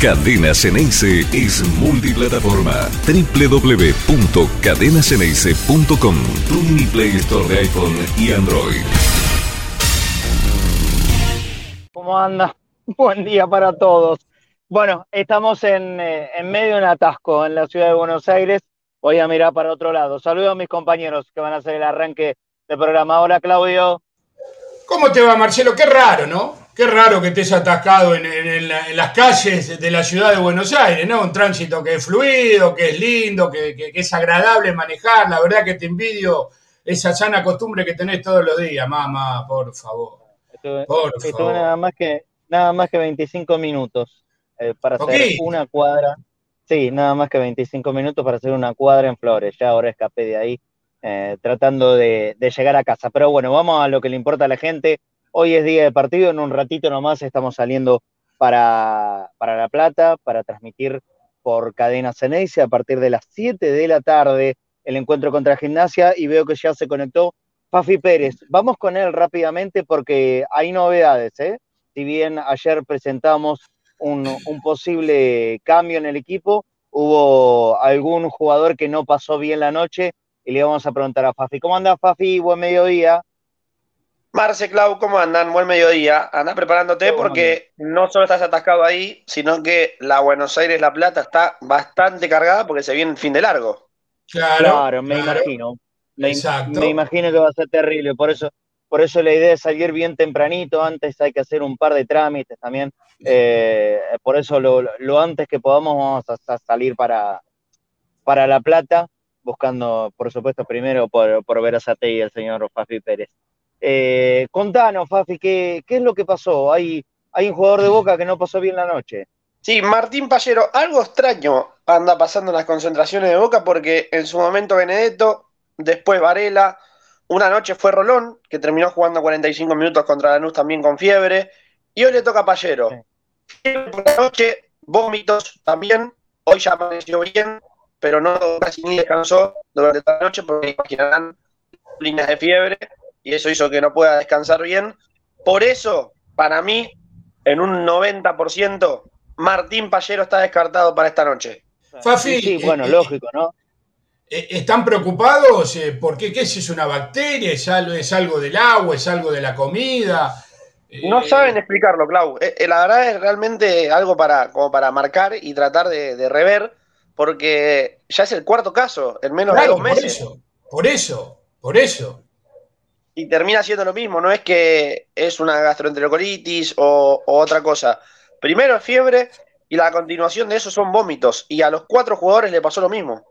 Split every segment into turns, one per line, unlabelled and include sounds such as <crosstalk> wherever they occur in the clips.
Cadena Ceneice es multiplataforma. www.cadenaceneice.com Tu mini Play Store de iPhone y Android.
¿Cómo anda? <laughs> Buen día para todos. Bueno, estamos en, eh, en medio de un atasco en la ciudad de Buenos Aires. Voy a mirar para otro lado. Saludo a mis compañeros que van a hacer el arranque del programa. Hola, Claudio.
¿Cómo te va, Marcelo? Qué raro, ¿no? Qué raro que estés atascado en, en- en la- en las calles de la ciudad de Buenos Aires, ¿no? Un tránsito que es fluido, que es lindo, que, que- que es agradable manejar. La verdad que te envidio esa sana costumbre que tenés todos los días, mamá, por favor. Por
estuve
favor.
nada más que nada más que 25 minutos eh, para hacer una cuadra. Sí, nada más que 25 minutos para hacer una cuadra en Flores. Ya ahora escapé de ahí eh, tratando de, de llegar a casa. Pero bueno, vamos a lo que le importa a la gente. Hoy es día de partido, en un ratito nomás estamos saliendo para, para La Plata para transmitir por Cadena Ceneice a partir de las 7 de la tarde el encuentro contra Gimnasia y veo que ya se conectó Fafi Pérez. Vamos con él rápidamente porque hay novedades, ¿eh? Si bien ayer presentamos un, un posible cambio en el equipo, hubo algún jugador que no pasó bien la noche y le vamos a preguntar a Fafi. ¿Cómo anda Fafi? Buen mediodía.
Marce, Clau, ¿cómo andan? Buen mediodía. Anda preparándote
¿Cómo
porque no solo estás atascado ahí, sino que la Buenos Aires-La Plata está bastante cargada porque se viene el fin de largo.
Claro,
Claro, me
claro.
imagino. Me,
Exacto.
me imagino que va a ser terrible. Por eso, por eso la idea es salir bien tempranito. Antes hay que hacer un par de trámites también. Eh, por eso lo, lo antes que podamos vamos a, a salir para, para La Plata, buscando, por supuesto, primero por, por ver a Sate y el señor Fafi Pérez. Eh, contanos, Fafi, ¿qué, ¿qué es lo que pasó? Hay, hay un jugador de Boca que no pasó bien la noche.
Sí, Martín Pallero, algo extraño anda pasando en las concentraciones de Boca porque en su momento Benedetto, después Varela, una noche fue Rolón, que terminó jugando 45 minutos contra Lanús también con fiebre, y hoy le toca a Pallero. Fiebre por la noche, vómitos también, hoy ya amaneció bien, pero no casi ni descansó durante toda la noche porque imaginarán líneas de fiebre y eso hizo que no pueda descansar bien. Por eso, para mí, en un 90%, Martín Pallero está descartado para esta noche.
Fafi,
Sí, sí,
eh,
bueno,
eh,
lógico, ¿no?
Eh, ¿Están preocupados? Eh, ¿Por qué? ¿Qué es? ¿Es una bacteria? ¿Es algo, ¿Es algo del agua? ¿Es algo de la comida? Eh,
No saben explicarlo, Clau. La verdad es realmente algo para, como para marcar y tratar de, de rever, porque ya es el cuarto caso en menos de dos
por
meses.
eso, por eso, por eso.
Y termina siendo lo mismo, no es que es una gastroenterocolitis o, o otra cosa. Primero es fiebre y la continuación de eso son vómitos. Y a los cuatro jugadores le pasó lo mismo.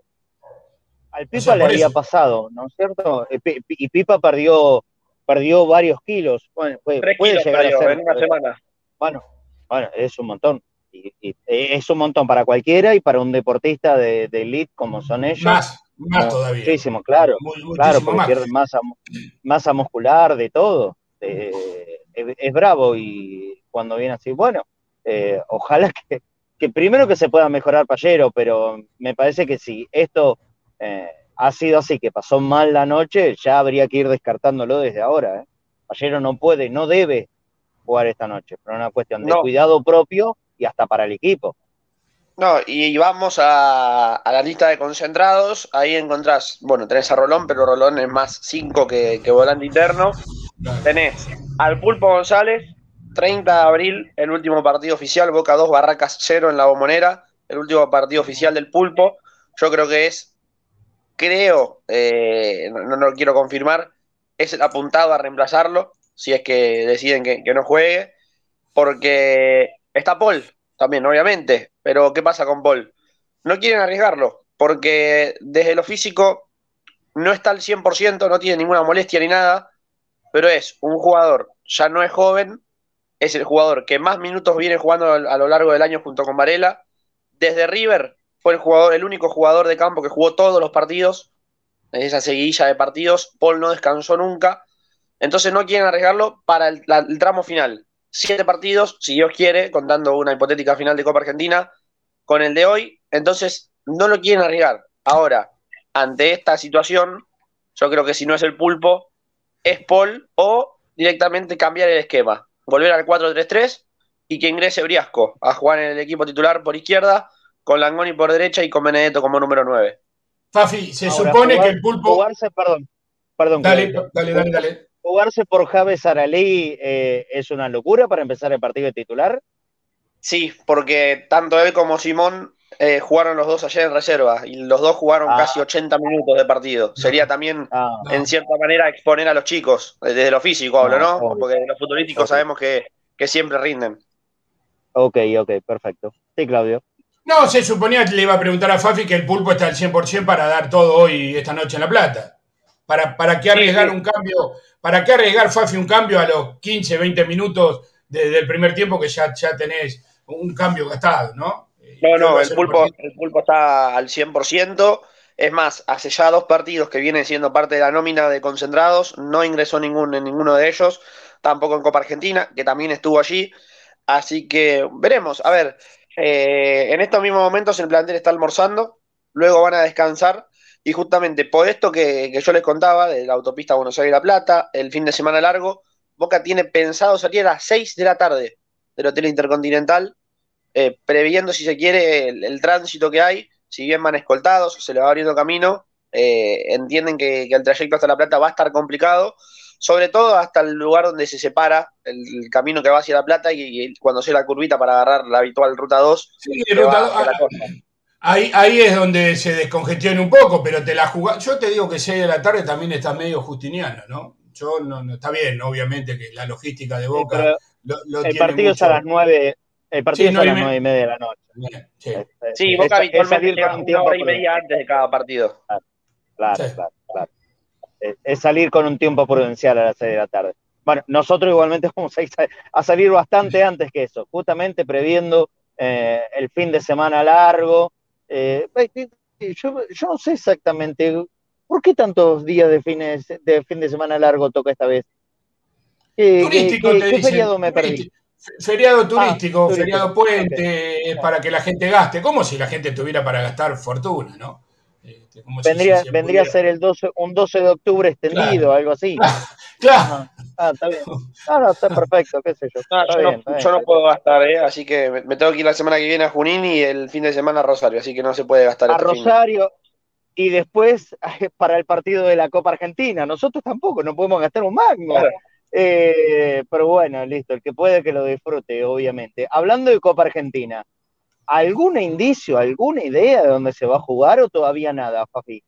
Al
O
Pipa
sea,
le había pasado, ¿no es cierto? Y Pi- Y Pipa perdió, perdió varios kilos. Bueno, puede,
Tres
puede
kilos
llegar
perdió
a ser.
en una semana.
Bueno, bueno, es un montón. Y, y es un montón para cualquiera y para un deportista de, de elite como son ellos.
Más, más todavía.
Muchísimo, claro.
Muy- muchísimo
Claro, porque
más.
pierde masa, mu- masa muscular, de todo. Eh, es, es bravo y cuando viene así, bueno, eh, ojalá que, que primero que se pueda mejorar Pallero, pero me parece que si esto eh, ha sido así, que pasó mal la noche, ya habría que ir descartándolo desde ahora. ¿eh? Pallero no puede, no debe jugar esta noche, pero una cuestión de
No.
cuidado propio y hasta para el equipo.
No, y vamos a, la lista de concentrados. Ahí encontrás, bueno, tenés a Rolón, pero Rolón es más 5 que, que volante interno. Tenés al Pulpo González, 30 de abril, el último partido oficial, Boca 2, Barracas 0 en la bombonera, el último partido oficial del Pulpo. Yo creo que es, creo, eh, no, no lo quiero confirmar, es el apuntado a reemplazarlo, si es que deciden que, que no juegue, porque está Paul también, obviamente, pero ¿qué pasa con Paul? No quieren arriesgarlo, porque desde lo físico no está al 100%, no tiene ninguna molestia ni nada, pero es un jugador, ya no es joven, es el jugador que más minutos viene jugando a lo largo del año junto con Varela. Desde River fue el jugador, el único jugador de campo que jugó todos los partidos, en esa seguidilla de partidos. Paul no descansó nunca. Entonces no quieren arriesgarlo para el tramo final. Siete partidos, si Dios quiere, contando una hipotética final de Copa Argentina, con el de hoy. Entonces no lo quieren arriesgar. Ahora, ante esta situación, yo creo que si no es el pulpo, es Paul o directamente cambiar el esquema. Volver al 4-3-3 y que ingrese Briasco a jugar en el equipo titular por izquierda, con Langoni por derecha y con Benedetto como número 9.
Fafi, se supone que el pulpo.
Jugarse, perdón, perdón.
Dale, dale, dale, dale.
Jugarse por Javes Aralí eh, es una locura para empezar el partido de titular.
Sí, porque tanto él como Simón eh, jugaron los dos ayer en reserva y los dos jugaron
Ah.
casi 80 minutos de partido. Sería también,
Ah,
en cierta manera, exponer a los chicos, eh, desde lo físico hablo,
No,
¿no? Porque los futbolísticos
Ok.
sabemos que, que siempre rinden.
ok, ok, perfecto. Sí, Claudio.
No, se suponía que le iba a preguntar a Fafi que el pulpo está al 100% para dar todo hoy, esta noche en La Plata. ¿Para, para qué arriesgar
sí.
un cambio? ¿Para qué arriesgar, Fafi, un cambio a los 15, 20 minutos de- del primer tiempo que ya, ya tenés un cambio gastado, ¿no? Eh,
No, no, el pulpo, el pulpo está al 100%. Es más, hace ya dos partidos que vienen siendo parte de la nómina de concentrados, no ingresó ningún, en ninguno de ellos, tampoco en Copa Argentina, que también estuvo allí. Así que veremos. A ver, eh, en estos mismos momentos el plantel está almorzando, luego van a descansar. Y justamente por esto que, que yo les contaba, de la autopista Buenos Aires-La Plata, el fin de semana largo, Boca tiene pensado salir a las 6 de la tarde del Hotel Intercontinental eh, previendo, si se quiere, el, el tránsito que hay, si bien van escoltados, se le va abriendo camino, eh, entienden que, que el trayecto hasta La Plata va a estar complicado, sobre todo hasta el lugar donde se separa el, el camino que va hacia La Plata y, y cuando sea la curvita para agarrar la habitual ruta 2,
Sí, ruta
va
dos,
hacia la costa.
Ahí, ahí es donde se descongestiona un poco, pero te la jugás. Yo te digo que 6 de la tarde también está medio justiniano, ¿no? Yo no, no está bien, obviamente, que la logística de Boca
pero
lo, lo
el
tiene
partido es a las 9. El partido
Sí,
es a
nueve
las 9 y media de la noche.
Bien, sí.
Es-
Sí,
es-
Boca
es
habitualmente
salir
llega
con un
una
tiempo
hora y media antes de cada partido.
Claro,
Sí.
claro, claro. Es, es salir con un tiempo prudencial a las 6 de la tarde. Bueno, nosotros igualmente <laughs> vamos a, ir a- a salir bastante antes que eso, justamente previendo eh, el fin de semana largo. Eh, yo, yo no sé exactamente por qué tantos días de, fines, de fin de semana largo toca esta vez. ¿Qué,
Turístico,
qué-
te
qué
dicen.
feriado me perdí?
Turístico. Feriado turístico,
turístico.
feriado puente, es para que la gente gaste, como si la gente tuviera para gastar fortuna, ¿no? Este, si
Vendría, vendría a ser el 12, un 12 de octubre extendido, algo así. <laughs>
Claro.
Ah, está bien. No, no, está perfecto, qué sé yo.
No, yo,
bien,
no, yo puedo gastar, ¿eh? así que me, tengo que ir la semana que viene a Junín y el fin de semana a Rosario, así que no se puede gastar
a
este fin
Rosario y después <laughs> para el partido de la Copa Argentina. Nosotros tampoco, no podemos gastar un mango.
Claro.
Eh, pero bueno, listo, el que puede que lo disfrute, obviamente. Hablando de Copa Argentina, ¿algún indicio, alguna idea de dónde se va a jugar o todavía nada, Fafi?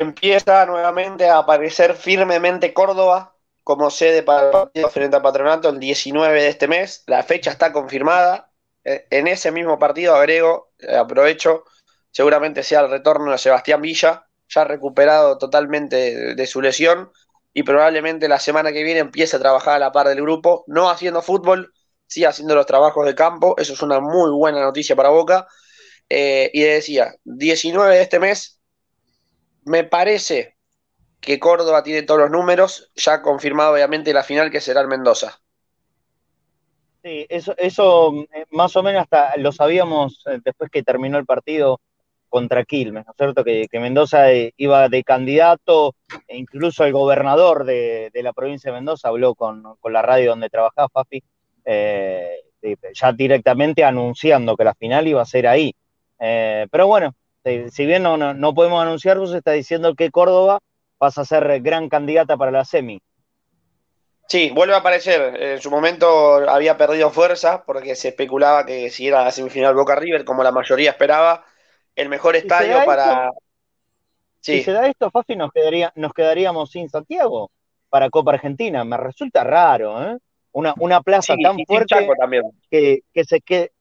Empieza nuevamente a aparecer firmemente Córdoba como sede para el partido frente a Patronato el 19 de este mes. La fecha está confirmada. Eh, En ese mismo partido, agrego, eh, aprovecho, seguramente sea el retorno de Sebastián Villa, ya recuperado totalmente de, de su lesión y probablemente la semana que viene empiece a trabajar a la par del grupo, no haciendo fútbol, sí haciendo los trabajos de campo. Eso es una muy buena noticia para Boca. Eh, y decía, 19 de este mes, me parece que Córdoba tiene todos los números, ya confirmado obviamente la final que será en Mendoza.
Sí, eso, eso eh, más o menos hasta lo sabíamos eh, después que terminó el partido contra Quilmes, ¿no es cierto? Que, Mendoza eh, iba de candidato, e incluso el gobernador de, la provincia de Mendoza habló con, la radio donde trabajaba Fafi, ya directamente anunciando que la final iba a ser ahí. Pero bueno, si bien no, no, no podemos anunciar, vos está diciendo que Córdoba pasa a ser gran candidata para la semi.
Sí, vuelve a aparecer. En su momento había perdido fuerza porque se especulaba que si era la semifinal Boca River, como la mayoría esperaba, el mejor
se
estadio para.
Si
Sí,
se da esto, Fafi, nos, quedaría, nos quedaríamos sin Santiago para Copa Argentina. Me resulta raro, ¿eh? Una, una plaza
sí,
tan fuerte
Chaco también.
que, que se quede.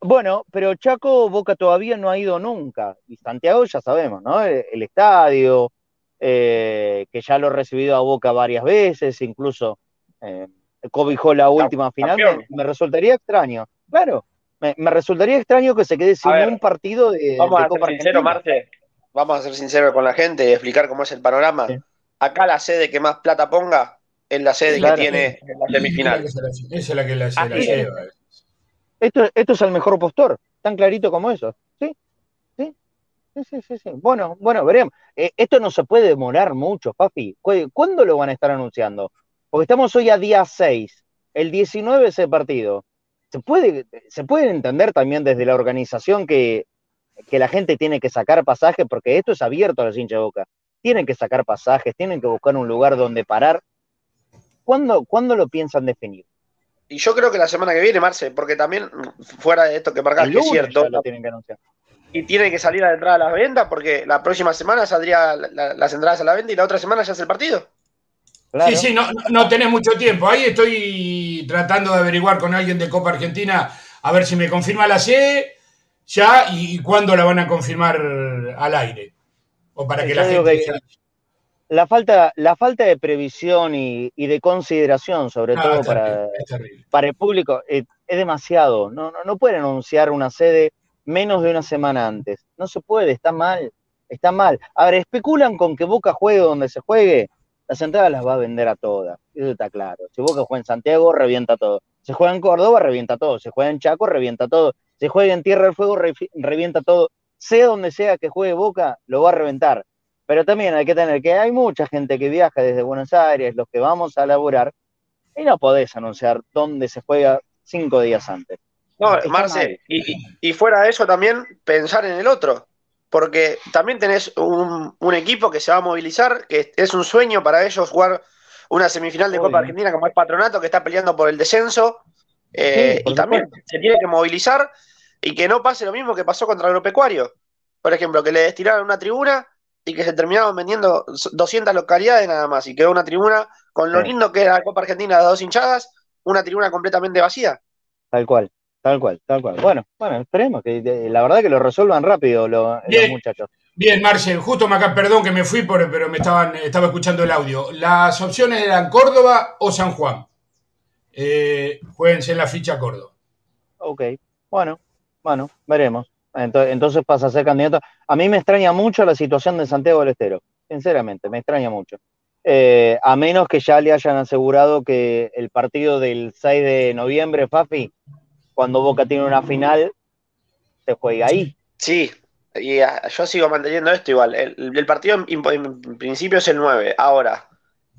Bueno, pero Chaco Boca todavía no ha ido nunca. Y Santiago ya sabemos, ¿no? El, el estadio, eh, que ya lo ha recibido a Boca varias veces, incluso eh, cobijó la última final. Me, resultaría extraño. Claro, me, me resultaría extraño que se quede sin
ver,
un partido de,
Vamos
de
a ser sinceros. Marce. Vamos a ser sinceros con la gente y explicar cómo es el panorama.
Sí.
Acá la sede que más plata ponga es la sede
Claro.
que tiene en la semifinal.
Esa es la que la, se la
es.
Esto, esto es el mejor postor, tan clarito como eso. Sí, sí, sí, sí, sí. Bueno, bueno, veremos. Eh, esto no se puede demorar mucho, papi. ¿Cu- ¿Cuándo lo van a estar anunciando? Porque estamos hoy a día 6. El 19 es el partido. se puede, se puede entender también desde la organización que, que la gente tiene que sacar pasajes, porque esto es abierto a los hinchas de boca. Tienen que sacar pasajes, tienen que buscar un lugar donde parar. ¿Cuándo, ¿cuándo lo piensan definir?
Y yo creo que la semana que viene, Marce, porque también, fuera de esto que marcas, que es cierto.
Lo tienen que anunciar.
Y tiene que salir a la entrada a las ventas, porque la próxima semana saldría las entradas a la venta y la otra semana ya es el partido.
Sí, sí, no, no tenés mucho tiempo. Ahí estoy tratando de averiguar con alguien de Copa Argentina a ver si me confirma la sede ya y, cuándo la van a confirmar al aire. O para que la gente.
La, falta, la falta de previsión y, de consideración, sobre ah, todo para, para el público, es, demasiado. No, no, no pueden anunciar una sede menos de una semana antes. No se puede, está mal. Está mal. A ver, especulan con que Boca juegue donde se juegue las entradas las va a vender a todas, eso está claro. Si Boca juega en Santiago, revienta todo. Si juega en Córdoba, revienta todo. Si juega en Chaco, revienta todo. Si juega en Tierra del Fuego, revienta todo. Sea donde sea que juegue Boca, lo va a reventar. Pero también hay que tener que hay mucha gente que viaja desde Buenos Aires, los que vamos a laburar, y no podés anunciar dónde se juega cinco días antes.
No, Marce, y, y, fuera de eso también pensar en el otro porque también tenés un, equipo que se va a movilizar, que es un sueño para ellos jugar una semifinal de Copa Argentina como es Patronato, que está peleando por el descenso, eh, y también se tiene que movilizar y que no pase lo mismo que pasó contra el Agropecuario. Por ejemplo, que le destinaron una tribuna y que se terminaron vendiendo 200 localidades nada más, y quedó una tribuna con lo lindo que era la Copa Argentina de dos hinchadas, una tribuna completamente vacía.
Tal cual. Tal cual, tal cual. Bueno, bueno, esperemos que la verdad que lo resuelvan rápido los muchachos.
Bien, Marcel, justo me acá, perdón que me fui, por, pero me estaban, estaba escuchando el audio. Las opciones eran Córdoba o San Juan. Eh, jueguense en la ficha Córdoba.
Ok, bueno, bueno, veremos. Entonces, pasa a ser candidato. A mí me extraña mucho la situación de Santiago del Estero, sinceramente, me extraña mucho. Eh, a menos que ya le hayan asegurado que el partido del 6 de noviembre, Fafi, cuando Boca tiene una final, se juega ahí.
Sí, y ah, yo sigo manteniendo esto igual. El, partido en, principio es el 9. Ahora,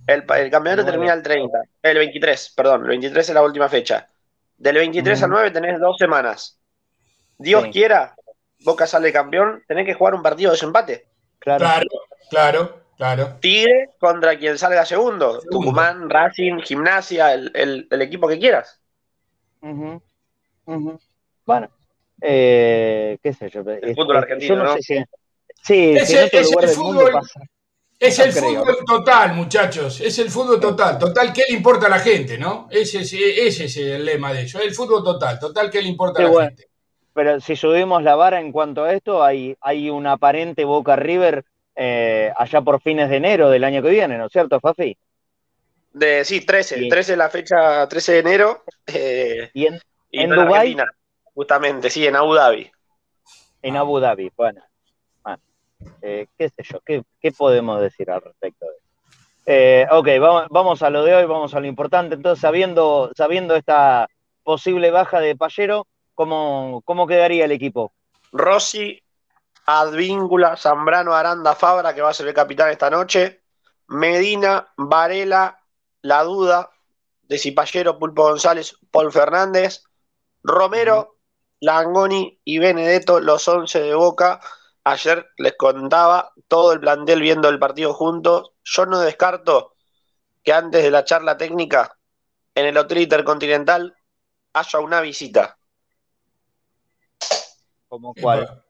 el, campeonato termina el 30. El 23, perdón. El 23 es la última fecha. Del 23 al 9 tenés dos semanas. Dios quiera, Boca sale campeón, tenés que jugar un partido de desempate.
Claro, claro, claro.
Tigre contra quien salga segundo. Tucumán, Racing, Gimnasia, el, equipo que quieras.
Bueno, eh, qué sé yo.
El fútbol argentino, ¿no?
sí, es, el,
fútbol, es el fútbol total, muchachos. Es el fútbol total. Total, ¿qué le importa a la gente, no? Ese, ese es el lema de ellos. El fútbol total. Total, ¿qué le importa a la gente?
Pero si subimos la vara en cuanto a esto, hay, hay una aparente Boca River eh, allá por fines de enero del año que viene, ¿no es cierto, Fafi?
De, sí, 13. 13 la fecha, 13 de enero. Eh,
¿Y en, en Dubái.
Justamente, sí, en Abu Dhabi.
En Abu Dhabi, bueno. Eh, qué sé yo, ¿qué, podemos decir al respecto de eso? Eh, ok, vamos, vamos, a lo de hoy, vamos a lo importante. Entonces, sabiendo, sabiendo esta posible baja de Pallero, ¿cómo, cómo quedaría el equipo?
Rossi, Advíncula, Zambrano, Aranda, Fabra, que va a ser el capitán esta noche. Medina, Varela, La Duda, de Cipallero, Pulpo González, Paul Fernández, Romero, Langoni y Benedetto, los 11 de Boca. Ayer les contaba todo el plantel viendo el partido juntos. Yo no descarto que antes de la charla técnica en el Hotel Intercontinental haya una visita.
¿Cómo cuál?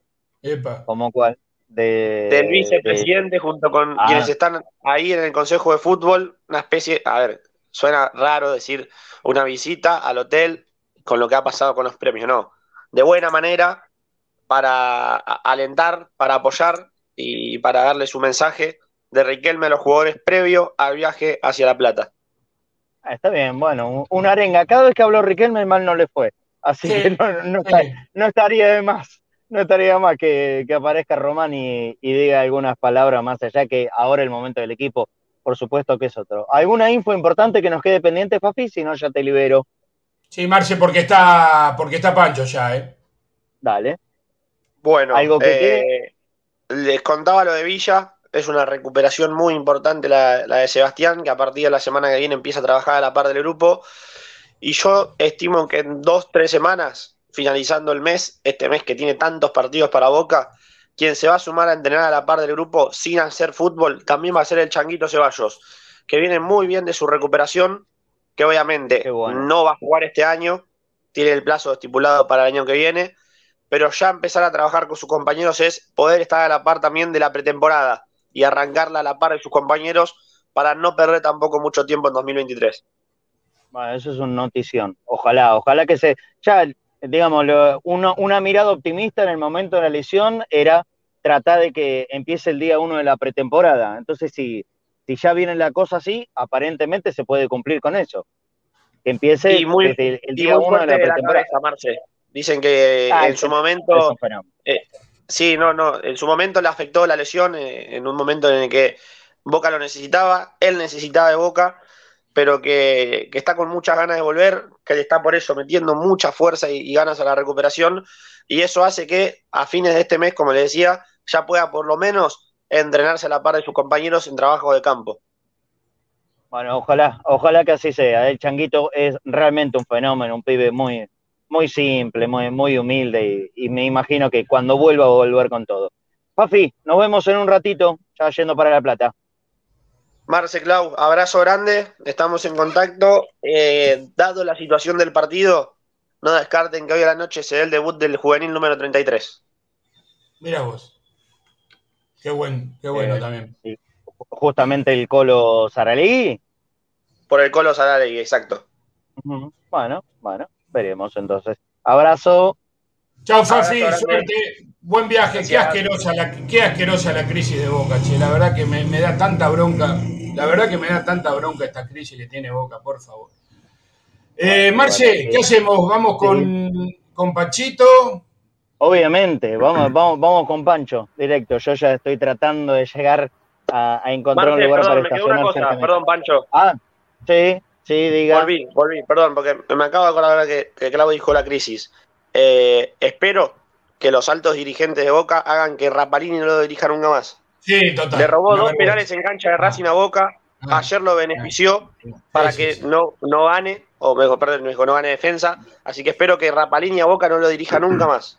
¿Cómo cuál? De,
del vicepresidente junto con ah. quienes están ahí en el Consejo de Fútbol, una especie, a ver, suena raro decir una visita al hotel con lo que ha pasado con los premios, no. De buena manera, para alentar, para apoyar y para darle su mensaje de Riquelme a los jugadores previo al viaje hacia La Plata.
Ah, está bien, bueno, una arenga. Cada vez que habló Riquelme mal no le fue. Así que no, estaría de más, no estaría más que, aparezca Román y, y, diga algunas palabras más allá que ahora el momento del equipo por supuesto que es otro. ¿Alguna info importante que nos quede pendiente, Fafi? Si no, ya te libero.
Sí, Marce, porque está, porque está Pancho ya, ¿eh?
Dale.
Bueno, ¿Algo que eh, les contaba lo de Villa. Es una recuperación muy importante la, de Sebastián, que a partir de la semana que viene empieza a trabajar a la par del grupo. Y yo estimo que en dos, tres semanas, finalizando el mes, este mes que tiene tantos partidos para Boca, quien se va a sumar a entrenar a la par del grupo sin hacer fútbol también va a ser el Changuito Ceballos, que viene muy bien de su recuperación, que obviamente no va a jugar este año, tiene el plazo estipulado para el año que viene, pero ya empezar a trabajar con sus compañeros es poder estar a la par también de la pretemporada y arrancarla a la par de sus compañeros para no perder tampoco mucho tiempo en 2023.
Bueno, eso es una notición. Ojalá, ojalá que se. Ya, digamos, una mirada optimista en el momento de la lesión era tratar de que empiece el día uno de la pretemporada. Entonces, si, si ya viene la cosa así, aparentemente se puede cumplir con eso. Que empiece
desde el día uno de la pretemporada. Dicen que ah, en su momento. Eh, sí, no, no. En su momento le afectó la lesión, eh, en un momento en el que Boca lo necesitaba, él necesitaba de Boca, pero que, está con muchas ganas de volver, que le está por eso metiendo mucha fuerza y, ganas a la recuperación, y eso hace que a fines de este mes, como le decía, ya pueda por lo menos entrenarse a la par de sus compañeros en trabajo de campo.
Bueno, ojalá, ojalá que así sea. El Changuito es realmente un fenómeno, un pibe muy, muy simple, muy, muy humilde y, me imagino que cuando vuelva a volver con todo. Pafi, nos vemos en un ratito, ya yendo para La Plata.
Marce Clau, abrazo grande, estamos en contacto. Eh, dado la situación del partido, no descarten que hoy a la noche se dé el debut del juvenil número 33.
Mira vos. Qué, buen, qué bueno eh, también.
Justamente el Colo Saralegui.
Por el Colo Saralegui, exacto.
Bueno, bueno, veremos entonces. Abrazo.
Chao, Fafi, suerte. Buen viaje. Qué asquerosa, la, qué asquerosa la crisis de Boca, che. La verdad que me, me da tanta bronca la verdad que me da tanta bronca esta crisis que tiene Boca, por favor. Eh, Marce, ¿qué hacemos? ¿Vamos con, con Panchito?
Obviamente, vamos, <clears throat> vamos, vamos con Pancho, directo. Yo ya estoy tratando de llegar a, encontrar un lugar
perdón, para me una cosa, perdón, Pancho.
Ah, sí, sí, diga.
Volví, volví, perdón, porque me acabo de acordar que, que Claudio dijo la crisis. Eh, espero que los altos dirigentes de Boca hagan que Rapalini no lo dirija nunca más.
Sí, total.
Le robó dos penales en cancha de Racing a Boca. Ah. Ayer lo benefició para que no, no gane, o mejor, perdón, no gane defensa. Así que espero que Rapalini a Boca no lo dirija nunca más.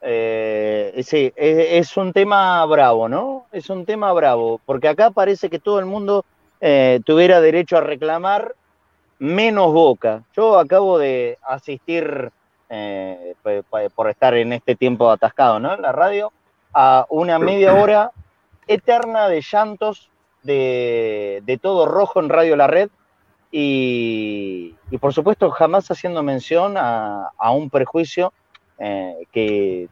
Eh, sí, es, un tema bravo, ¿no? Es un tema bravo, porque acá parece que todo el mundo eh, tuviera derecho a reclamar menos Boca. Yo acabo de asistir, eh, por estar en este tiempo atascado, ¿no? En la radio, a una media hora eterna de llantos de, todo rojo en Radio La Red y, por supuesto jamás haciendo mención a, un prejuicio eh, que,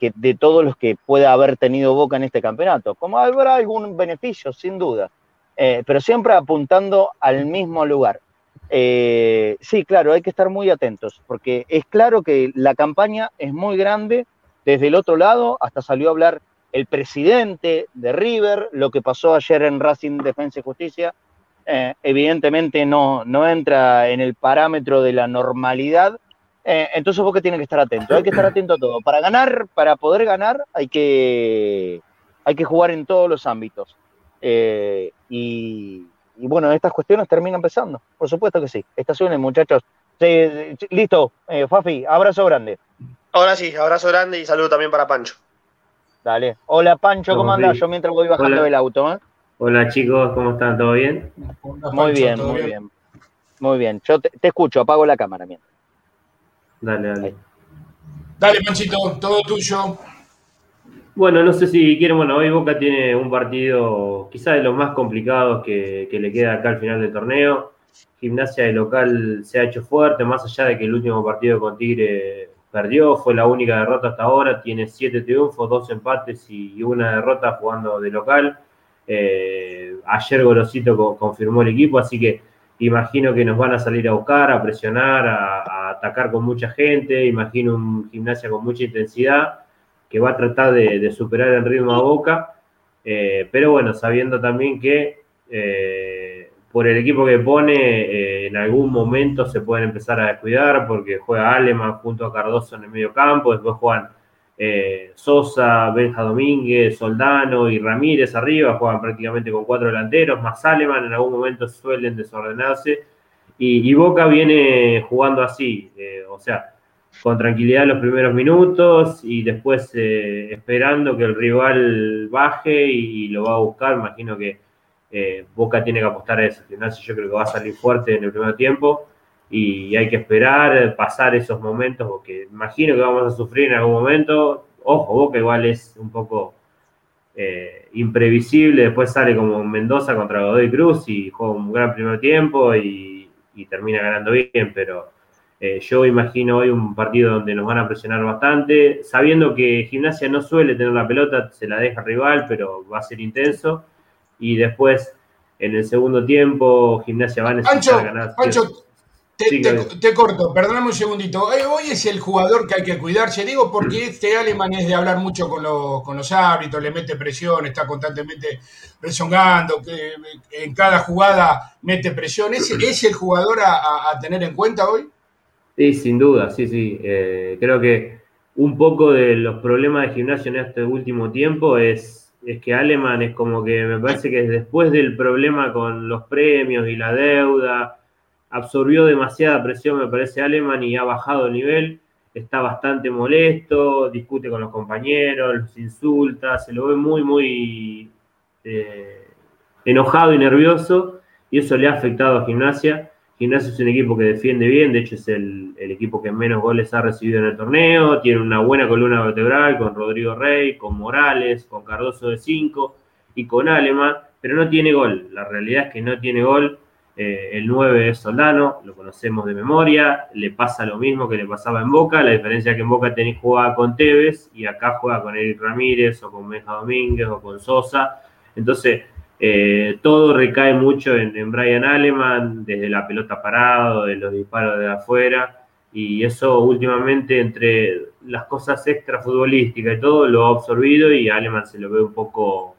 de, todos los que pueda haber tenido Boca en este campeonato. Como habrá algún beneficio, sin duda, eh, pero siempre apuntando al mismo lugar. Eh, sí, claro, hay que estar muy atentos, porque es claro que la campaña es muy grande desde el otro lado, hasta salió a hablar el presidente de River, lo que pasó ayer en Racing Defensa y Justicia, eh, evidentemente no, no entra en el parámetro de la normalidad. Eh, entonces vos que tienes que estar atento, hay que estar atento a todo. Para ganar, para poder ganar, hay que, hay que jugar en todos los ámbitos. Eh, y, bueno, estas cuestiones terminan empezando, por supuesto que sí. Estaciones, muchachos. listo, Fafi, abrazo grande.
Ahora sí, abrazo grande y saludo también para Pancho.
Dale. Hola Pancho, ¿cómo andás? Yo mientras voy bajando del auto. ¿eh?
Hola chicos, ¿cómo están? ¿Todo bien?
muy bien, muy bien? Muy bien. Yo te, escucho, apago la cámara mientras.
Dale, dale.
Dale, Panchito, todo tuyo.
Bueno, no sé si quieren, bueno, hoy Boca tiene un partido quizá de los más complicados que, que le queda acá al final del torneo. Gimnasia de local se ha hecho fuerte, más allá de que el último partido con Tigre perdió, fue la única derrota hasta ahora, tiene siete triunfos, dos empates y una derrota jugando de local. Eh, ayer Gorosito confirmó el equipo, así que imagino que nos van a salir a buscar, a presionar, a, atacar con mucha gente, imagino un gimnasia con mucha intensidad que va a tratar de, superar el ritmo a Boca, eh, pero bueno, sabiendo también que eh, por el equipo que pone, eh, en algún momento se pueden empezar a descuidar porque juega Aleman junto a Cardoso en el medio campo, después juegan eh, Sosa, Benja Domínguez, Soldano y Ramírez arriba, juegan prácticamente con cuatro delanteros, más Aleman, en algún momento suelen desordenarse Y, Boca viene jugando así, eh, o sea, con tranquilidad los primeros minutos y después esperando que el rival baje y, lo va a buscar. Imagino que eh, Boca tiene que apostar a eso. Gimnasia yo creo que va a salir fuerte en el primer tiempo y hay que esperar, pasar esos momentos, porque imagino que vamos a sufrir en algún momento. Ojo, Boca igual es un poco eh, imprevisible, después sale como Mendoza contra Godoy Cruz y juega un gran primer tiempo y, termina ganando bien, pero eh, yo imagino hoy un partido donde nos van a presionar bastante, sabiendo que Gimnasia no suele tener la pelota, se la deja rival, pero va a ser intenso, y después en el segundo tiempo Gimnasia va a necesitar ganar.
Te, corto, perdóname un segundito. Eh, hoy es el jugador que hay que cuidarse, digo, porque <clears throat> este alemán es de hablar mucho con, los árbitros, le mete presión, está constantemente presionando, que en cada jugada mete presión. ¿Es, <clears throat> es el jugador a, tener en cuenta hoy?
Sí, sin duda, sí, sí. Eh, creo que un poco de los problemas de gimnasio en este último tiempo es, es que Alemán es como que me parece que después del problema con los premios y la deuda absorbió demasiada presión, me parece, Alemán y ha bajado el nivel. Está bastante molesto, discute con los compañeros, los insulta, se lo ve muy, muy eh, enojado y nervioso, y eso le ha afectado a Gimnasia. Gimnasia es un equipo que defiende bien, de hecho es el, equipo que menos goles ha recibido en el torneo, tiene una buena columna vertebral con Rodrigo Rey, con Morales, con Cardoso de 5 y con Alemán, pero no tiene gol. La realidad es que no tiene gol eh, el 9 es Soldano, lo conocemos de memoria, le pasa lo mismo que le pasaba en Boca, la diferencia es que en Boca tenés jugada con Tevez y acá juega con Eric Ramírez o con Benja Domínguez o con Sosa. Entonces, eh, todo recae mucho en, Brian Aleman, desde la pelota parada, de los disparos de afuera, y eso últimamente entre las cosas extra futbolísticas y todo lo ha absorbido y Aleman se lo ve un poco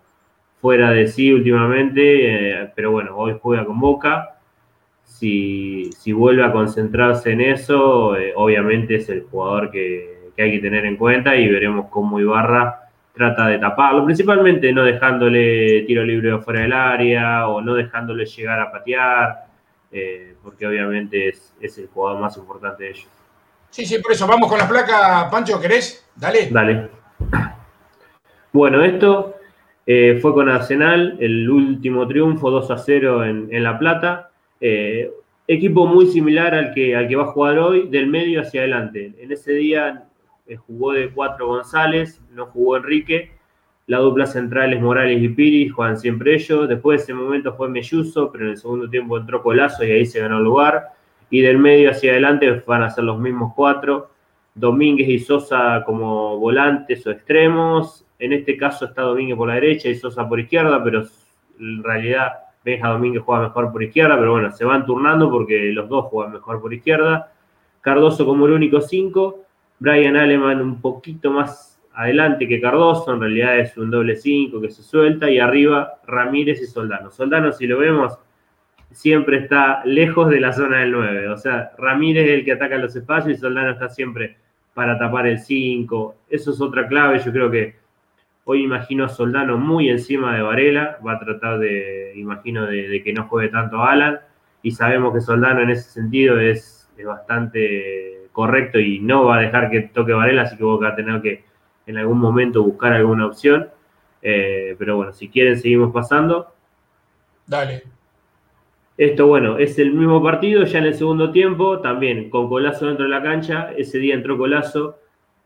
fuera de sí últimamente, eh, pero bueno, hoy juega con Boca. Si, vuelve a concentrarse en eso, eh, obviamente es el jugador que, hay que tener en cuenta y veremos cómo Ibarra trata de taparlo, principalmente no dejándole tiro libre fuera del área o no dejándole llegar a patear, eh, porque obviamente es, es, el jugador más importante de ellos.
Sí, sí, por eso. Vamos con la placa, Pancho, ¿querés? Dale.
Dale. Bueno, esto eh, fue con Arsenal, el último triunfo 2 a 0 en, La Plata. Eh, equipo muy similar al que, al que va a jugar hoy, del medio hacia adelante. En ese día eh, jugó de cuatro González, no jugó Enrique. La dupla central es Morales y Piri, juegan siempre ellos. Después de ese momento fue Melluso, pero en el segundo tiempo entró Colazo y ahí se ganó el lugar. Y del medio hacia adelante van a ser los mismos cuatro. Domínguez y Sosa como volantes o extremos. En este caso está Domínguez por la derecha y Sosa por izquierda, pero en realidad Benja Domínguez juega mejor por izquierda, pero bueno, se van turnando porque los dos juegan mejor por izquierda. Cardoso como el único 5. Brian Aleman un poquito más adelante que Cardoso, en realidad es un doble 5 que se suelta. Y arriba Ramírez y Soldano. Soldano, si lo vemos, siempre está lejos de la zona del 9. O sea, Ramírez es el que ataca los espacios y Soldano está siempre para tapar el 5. Eso es otra clave. Yo creo que hoy imagino a Soldano muy encima de Varela. Va a tratar de, imagino, de, que no juegue tanto Alan. Y sabemos que Soldano en ese sentido es, bastante correcto y no va a dejar que toque Varela. Así que va a tener que en algún momento buscar alguna opción. Eh, pero bueno, si quieren, seguimos pasando.
Dale.
Esto, bueno, es el mismo partido, ya en el segundo tiempo, también con Colazo dentro de la cancha. Ese día entró Colazo,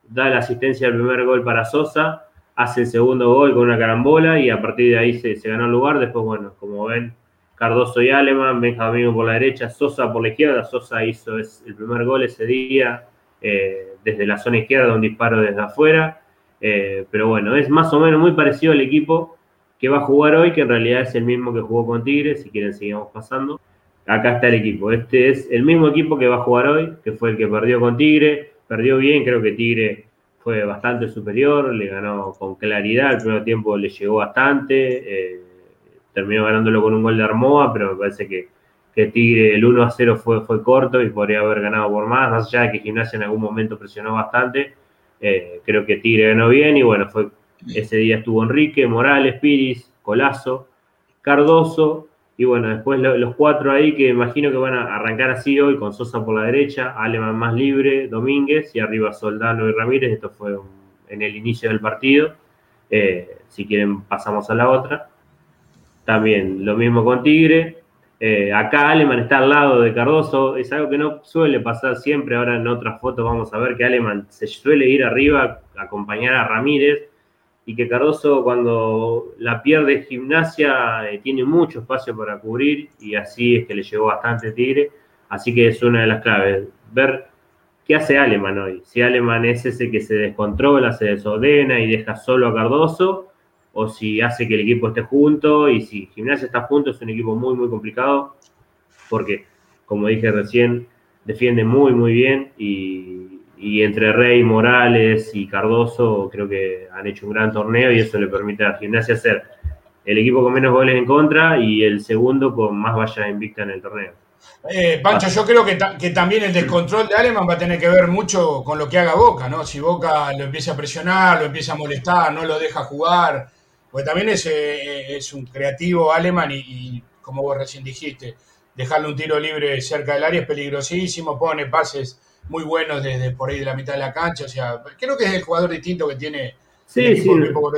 da la asistencia al primer gol para Sosa, hace el segundo gol con una carambola y a partir de ahí se, ganó el lugar. Después, bueno, como ven, Cardoso y Aleman, Benjamín por la derecha, Sosa por la izquierda. Sosa hizo el primer gol ese día eh, desde la zona izquierda, un disparo desde afuera. Eh, pero bueno, es más o menos muy parecido al equipo que va a jugar hoy, que en realidad es el mismo que jugó con Tigre, si quieren sigamos pasando. Acá está el equipo, este es el mismo equipo que va a jugar hoy, que fue el que perdió con Tigre, perdió bien, creo que Tigre fue bastante superior, le ganó con claridad, el primer tiempo le llegó bastante, eh, terminó ganándolo con un gol de Armoa, pero me parece que, que Tigre el 1 a 0 fue, fue corto y podría haber ganado por más, más allá de que Gimnasia en algún momento presionó bastante, eh, creo que Tigre ganó bien y bueno, fue ese día estuvo Enrique, Morales, Piris, Colazo, Cardoso, Y bueno, después los cuatro ahí que imagino que van a arrancar así hoy, con Sosa por la derecha, Aleman más libre, Domínguez y arriba Soldano y Ramírez. Esto fue en el inicio del partido. Eh, si quieren, pasamos a la otra. También lo mismo con Tigre. Eh, acá Aleman está al lado de Cardoso. Es algo que no suele pasar siempre. Ahora en otras fotos vamos a ver que Aleman se suele ir arriba a acompañar a Ramírez y que Cardoso cuando la pierde gimnasia eh, tiene mucho espacio para cubrir y así es que le llegó bastante Tigre. Así que es una de las claves, ver qué hace Aleman hoy. Si Aleman es ese que se descontrola, se desordena y deja solo a Cardoso, o si hace que el equipo esté junto y si gimnasia está junto es un equipo muy, muy complicado porque, como dije recién, defiende muy, muy bien y y entre Rey, Morales y Cardoso creo que han hecho un gran torneo y eso le permite a Gimnasia ser el equipo con menos goles en contra y el segundo con más vallas invicta en el torneo.
Eh, Pancho, yo creo que, también el descontrol de Aleman va a tener que ver mucho con lo que haga Boca, ¿no? Si Boca lo empieza a presionar, lo empieza a molestar, no lo deja jugar, pues también es, eh, es un creativo Aleman y, y, como vos recién dijiste, dejarle un tiro libre cerca del área es peligrosísimo, pone pases muy buenos desde por ahí de la mitad de la cancha. O sea, creo que es el jugador distinto que tiene
sí, el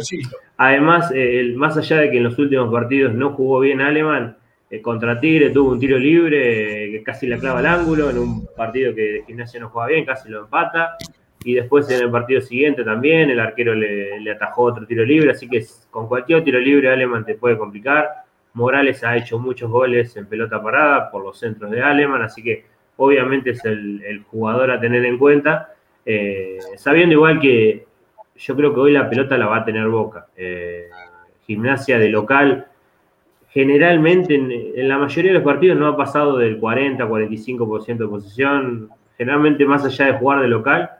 sí. Además, eh, más allá de que en los últimos partidos no jugó bien Alemán, eh, contra Tigre tuvo un tiro libre eh, que casi le clava al ángulo, en un partido que de gimnasia no juega bien, casi lo empata. Y después en el partido siguiente también el arquero le, atajó otro tiro libre, así que con cualquier tiro libre Alemán te puede complicar. Morales ha hecho muchos goles en pelota parada por los centros de Alemán, así que obviamente es el, jugador a tener en cuenta, eh, sabiendo igual que yo creo que hoy la pelota la va a tener Boca. Eh, gimnasia de local, generalmente en, la mayoría de los partidos no ha pasado del 40-45% de posición, generalmente más allá de jugar de local,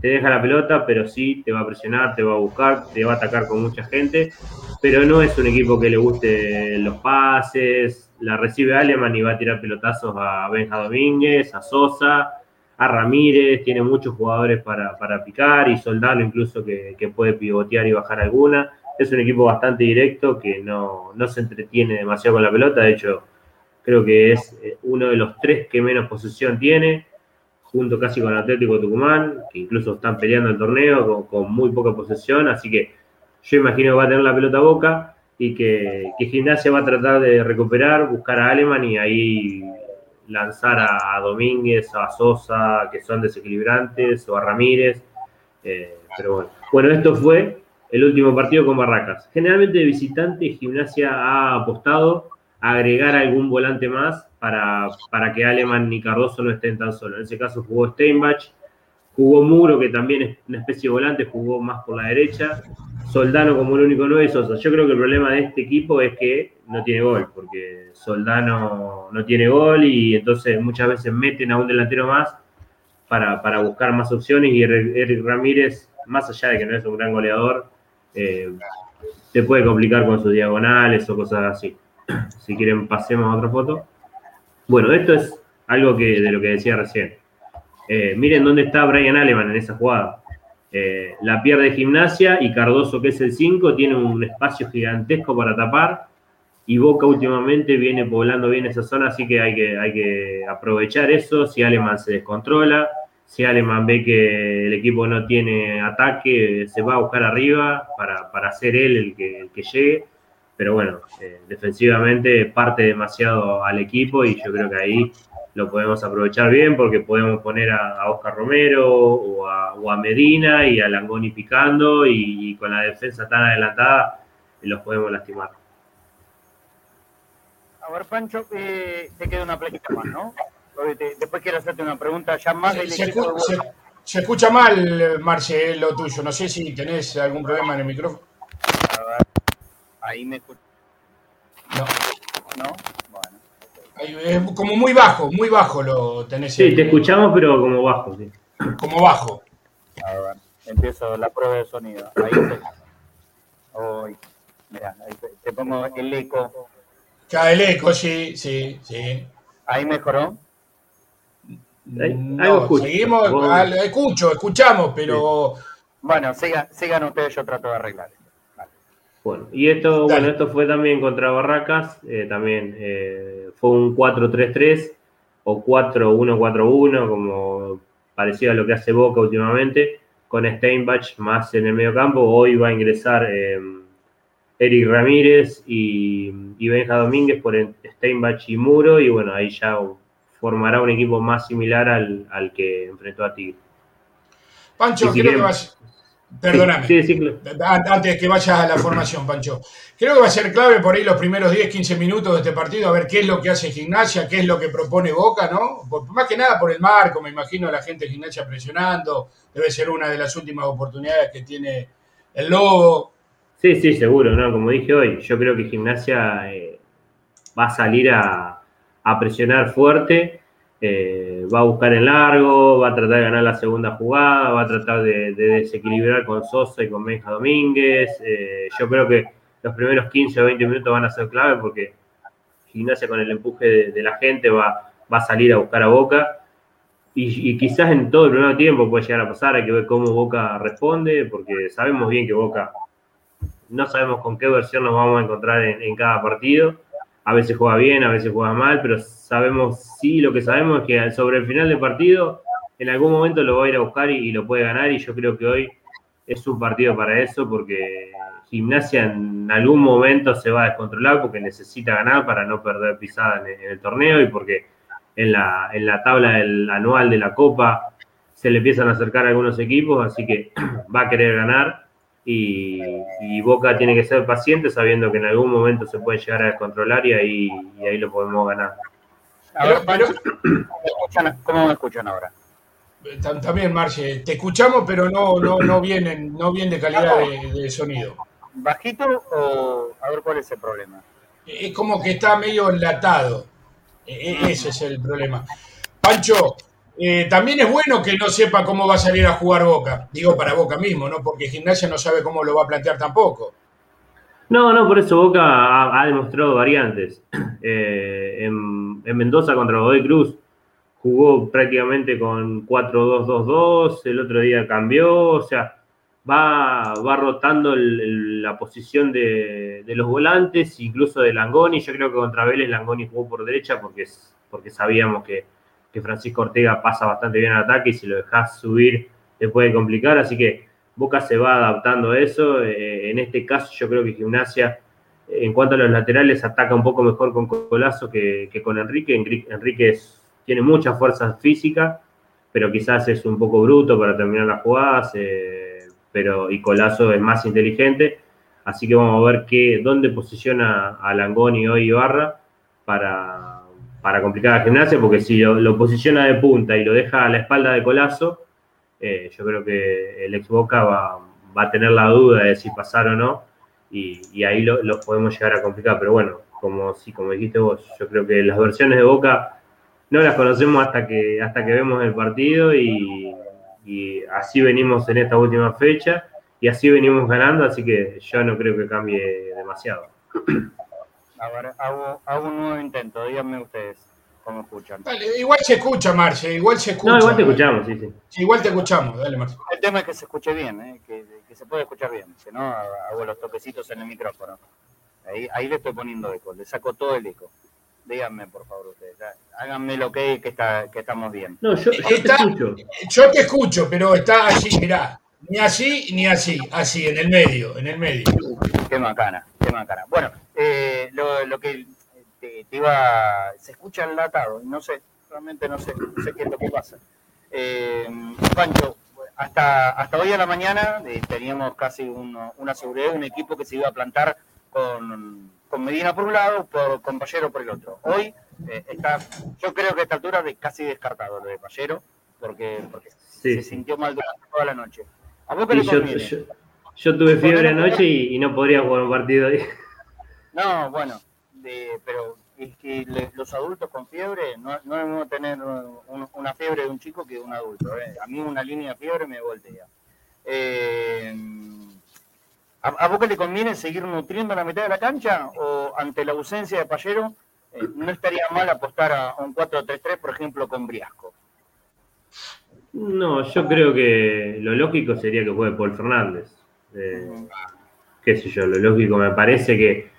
te deja la pelota, pero sí te va a presionar, te va a buscar, te va a atacar con mucha gente, pero no es un equipo que le guste los pases, la recibe Aleman y va a tirar pelotazos a Benja Domínguez, a Sosa, a Ramírez, tiene muchos jugadores para, picar y Soldano incluso que, puede pivotear y bajar alguna. Es un equipo bastante directo que no, se entretiene demasiado con la pelota, de hecho creo que es eh, uno de los tres que menos posesión tiene, junto casi con Atlético Tucumán, que incluso están peleando el torneo con, muy poca posesión, así que yo imagino que va a tener la pelota a boca y que, Gimnasia va a tratar de recuperar, buscar a Aleman y ahí lanzar a, Domínguez, a Sosa, que son desequilibrantes, o a Ramírez. Eh, pero bueno. Bueno, esto fue el último partido con Barracas. Generalmente de visitante, Gimnasia ha apostado a agregar algún volante más para, para que Aleman ni Cardoso no estén tan solos. En ese caso jugó Steinbach, jugó Muro, que también es una especie de volante, jugó más por la derecha, Soldano como el único 9 y Sosa. Yo creo que el problema de este equipo es que no tiene gol, porque Soldano no tiene gol y entonces muchas veces meten a un delantero más para, buscar más opciones y Eric Ramírez, más allá de que no es un gran goleador, eh, se puede complicar con sus diagonales o cosas así. Si quieren pasemos a otra foto. Bueno, esto es algo que de lo que decía recién. Eh, miren dónde está Brian Aleman en esa jugada. Eh, la pierde gimnasia y Cardoso, que es el 5, tiene un espacio gigantesco para tapar. Y Boca últimamente viene poblando bien esa zona, así que hay que, hay que aprovechar eso. Si Aleman se descontrola, si Aleman ve que el equipo no tiene ataque, se va a buscar arriba para, para ser él el que, el que llegue. Pero bueno, eh, defensivamente parte demasiado al equipo y yo creo que ahí lo podemos aprovechar bien porque podemos poner a, Oscar Romero o a, Medina y a Langoni picando y, con la defensa tan adelantada los podemos lastimar.
A ver, Pancho, eh, te queda una plática más, ¿no? después quiero hacerte una pregunta ya más
del se, equipo se, escucha mal, Marcelo, tuyo. No sé si tenés algún problema en el micrófono. A ver,
ahí me escucho.
No. ¿No? Es como muy bajo, muy bajo lo tenés.
Sí, te escuchamos, pero como bajo, sí.
Como bajo.
A ver, empiezo la prueba de sonido. Ahí se... Oh, mira, ahí te, pongo el eco.
Ya, el eco, sí, sí, sí.
¿Ahí mejoró?
no, seguimos, escucho, escuchamos, pero...
Bueno, sigan, sigan ustedes, yo trato de arreglar.
Bueno, y esto, bueno, esto fue también contra Barracas, eh, también eh, fue un 4-3-3 o 4-1-4-1, como parecido a lo que hace Boca últimamente, con Steinbach más en el medio campo. Hoy va a ingresar eh, Eric Ramírez y, y, Benja Domínguez por Steinbach y Muro, y bueno, ahí ya formará un equipo más similar al, al que enfrentó a Tigre.
Pancho, creo que vas. Perdóname. Sí, sí, Antes que vayas a la formación, Pancho. Creo que va a ser clave por ahí los primeros 10, 15 minutos de este partido, a ver qué es lo que hace Gimnasia, qué es lo que propone Boca, ¿no? más que nada por el marco, me imagino a la gente de Gimnasia presionando. Debe ser una de las últimas oportunidades que tiene el Lobo.
Sí, sí, seguro, ¿no? Como dije hoy, yo creo que Gimnasia eh, va a salir a, a presionar fuerte eh, va a buscar en largo, va a tratar de ganar la segunda jugada, va a tratar de, desequilibrar con Sosa y con Benja Domínguez. Eh, yo creo que los primeros 15 o 20 minutos van a ser clave porque Gimnasia con el empuje de, la gente va, va, a salir a buscar a Boca. Y, quizás en todo el primer tiempo puede llegar a pasar, hay que ver cómo Boca responde, porque sabemos bien que Boca no sabemos con qué versión nos vamos a encontrar en cada partido a veces juega bien, a veces juega mal, pero sabemos, sí, lo que sabemos es que sobre el final del partido, en algún momento lo va a ir a buscar y, lo puede ganar, y yo creo que hoy es un partido para eso, porque Gimnasia en algún momento se va a descontrolar porque necesita ganar para no perder pisada en, el torneo y porque en la, en la tabla del anual de la Copa se le empiezan a acercar algunos equipos, así que <clears throat> va a querer ganar y, Boca tiene que ser paciente sabiendo que en algún momento se puede llegar a descontrolar y ahí, ahí lo podemos ganar.
¿Cómo me escuchan ahora?
También, Marce, te escuchamos, pero no, no, no, vienen, no bien de calidad de, sonido.
¿Bajito o a ver cuál es el problema?
Es como que está medio enlatado. E, e, ese es el problema. Pancho, eh, también es bueno que no sepa cómo va a salir a jugar Boca. Digo para Boca mismo, ¿no? Porque Gimnasia no sabe cómo lo va a plantear tampoco.
No, no, por eso Boca ha, demostrado variantes. <clears throat> Eh, en, Mendoza contra Godoy Cruz jugó prácticamente con 4-2-2-2, el otro día cambió, o sea, va, va rotando la posición de, los volantes, incluso de Langoni. Yo creo que contra Vélez Langoni jugó por derecha porque, porque sabíamos que que Francisco Ortega pasa bastante bien al ataque y si lo dejas subir te puede complicar, así que Boca se va adaptando a eso. Eh, en este caso yo creo que Gimnasia, en cuanto a los laterales, ataca un poco mejor con Colazo que, con Enrique. Enrique tiene mucha fuerza física, pero quizás es un poco bruto para terminar las jugadas, eh, pero y Colazo es más inteligente. Así que vamos a ver qué, dónde posiciona a Langoni hoy Ibarra para, para complicar a gimnasia, porque si lo, posiciona de punta y lo deja a la espalda de Colazo, eh, yo creo que el ex Boca va, a tener la duda de si pasar o no, y, ahí lo, podemos llegar a complicar. Pero bueno, como, sí, como dijiste vos, yo creo que las versiones de Boca no las conocemos hasta que, hasta que vemos el partido y, así venimos en esta última fecha y así venimos ganando, así que yo no creo que cambie demasiado. <clears throat>
A hago, hago un nuevo intento, díganme ustedes cómo escuchan.
Dale, igual se escucha, Marce, igual se escucha.
No, igual te escuchamos, sí, sí.
igual te escuchamos, dale, Marce.
El tema es que se escuche bien, ¿eh? que, que se puede escuchar bien, si no hago los toquecitos en el micrófono. Ahí, ahí le estoy poniendo eco, le saco todo el eco. Díganme, por favor, ustedes. Háganme lo que, que, está, que estamos bien.
No, yo, yo te escucho.
Yo te escucho, pero está así, mirá. Ni así, ni así. Así, en el medio, en el medio.
Qué macana, qué macana. Bueno, eh, lo, que te, iba, se escucha enlatado, no sé, realmente no sé, no sé qué es lo que pasa. Eh, Pancho, hasta, hasta hoy a la mañana eh, teníamos casi una seguridad, un equipo que se iba a plantar con, Medina por un lado, por, con Pallero por el otro. Hoy está, yo creo que a esta altura es casi descartado lo de Pallero, porque, porque se sintió mal toda la noche.
¿A vos qué yo, yo, tuve fiebre anoche y, y, no podría jugar un partido ahí.
No, bueno, pero es que los adultos con fiebre, no, no es mismo tener una fiebre de un chico que de un adulto. ¿eh? A mí una línea de fiebre me voltea. Eh, ¿a, ¿a, vos qué le conviene seguir nutriendo la mitad de la cancha o ante la ausencia de Pallero eh, no estaría mal apostar a un 4-3-3, por ejemplo, con Briasco?
No, yo creo que lo lógico sería que juegue Paul Fernández qué sé yo, lo lógico me parece que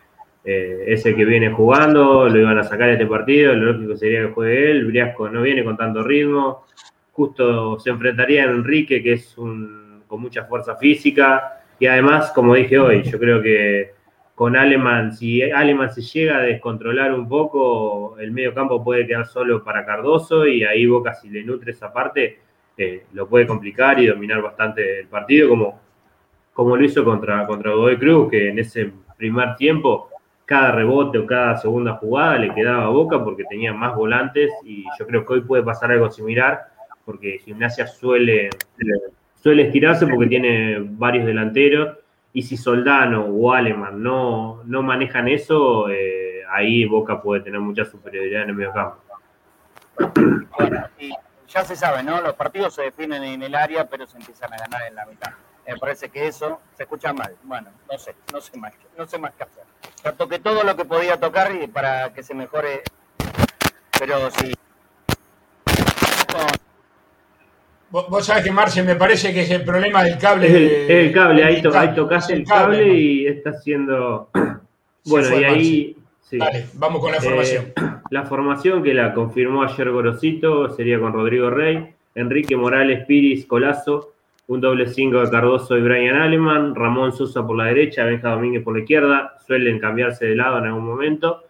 eh, ese que viene jugando, lo iban a sacar este partido, lo lógico sería que juegue él, Briasco no viene con tanto ritmo, justo se enfrentaría a Enrique, que es un, con mucha fuerza física, y además, como dije hoy, yo creo que con Aleman, si Aleman se llega a descontrolar un poco, el medio campo puede quedar solo para Cardoso y ahí Boca si le nutre esa parte, eh, lo puede complicar y dominar bastante el partido, como, como lo hizo contra, contra Godoy Cruz, que en ese primer tiempo cada rebote o cada segunda jugada le quedaba a Boca porque tenía más volantes y yo creo que hoy puede pasar algo similar porque Gimnasia suele, suele estirarse porque tiene varios delanteros y si Soldano o Aleman no, no manejan eso, eh, ahí Boca puede tener mucha superioridad en el medio campo.
y ya se sabe, ¿no? Los partidos se definen en el área, pero se empiezan a ganar en la mitad. Me parece que eso se escucha mal. Bueno, no sé, no sé más, no sé más qué hacer. Ya toqué todo lo que podía tocar y para que se mejore, pero sí.
Vos, sabés que, Marce, me parece que es el problema del cable.
Es el, cable, ahí, tocas el cable, y está haciendo. <clears throat> Bueno, y ahí.
Dale, vamos con la formación.
Eh, <clears throat> la formación que la confirmó ayer Gorosito sería con Rodrigo Rey, Enrique Morales, Piris, Colazo, un doble cinco de Cardoso y Brian Aleman, Ramón Sosa por la derecha, Benja Domínguez por la izquierda, suelen cambiarse de lado en algún momento.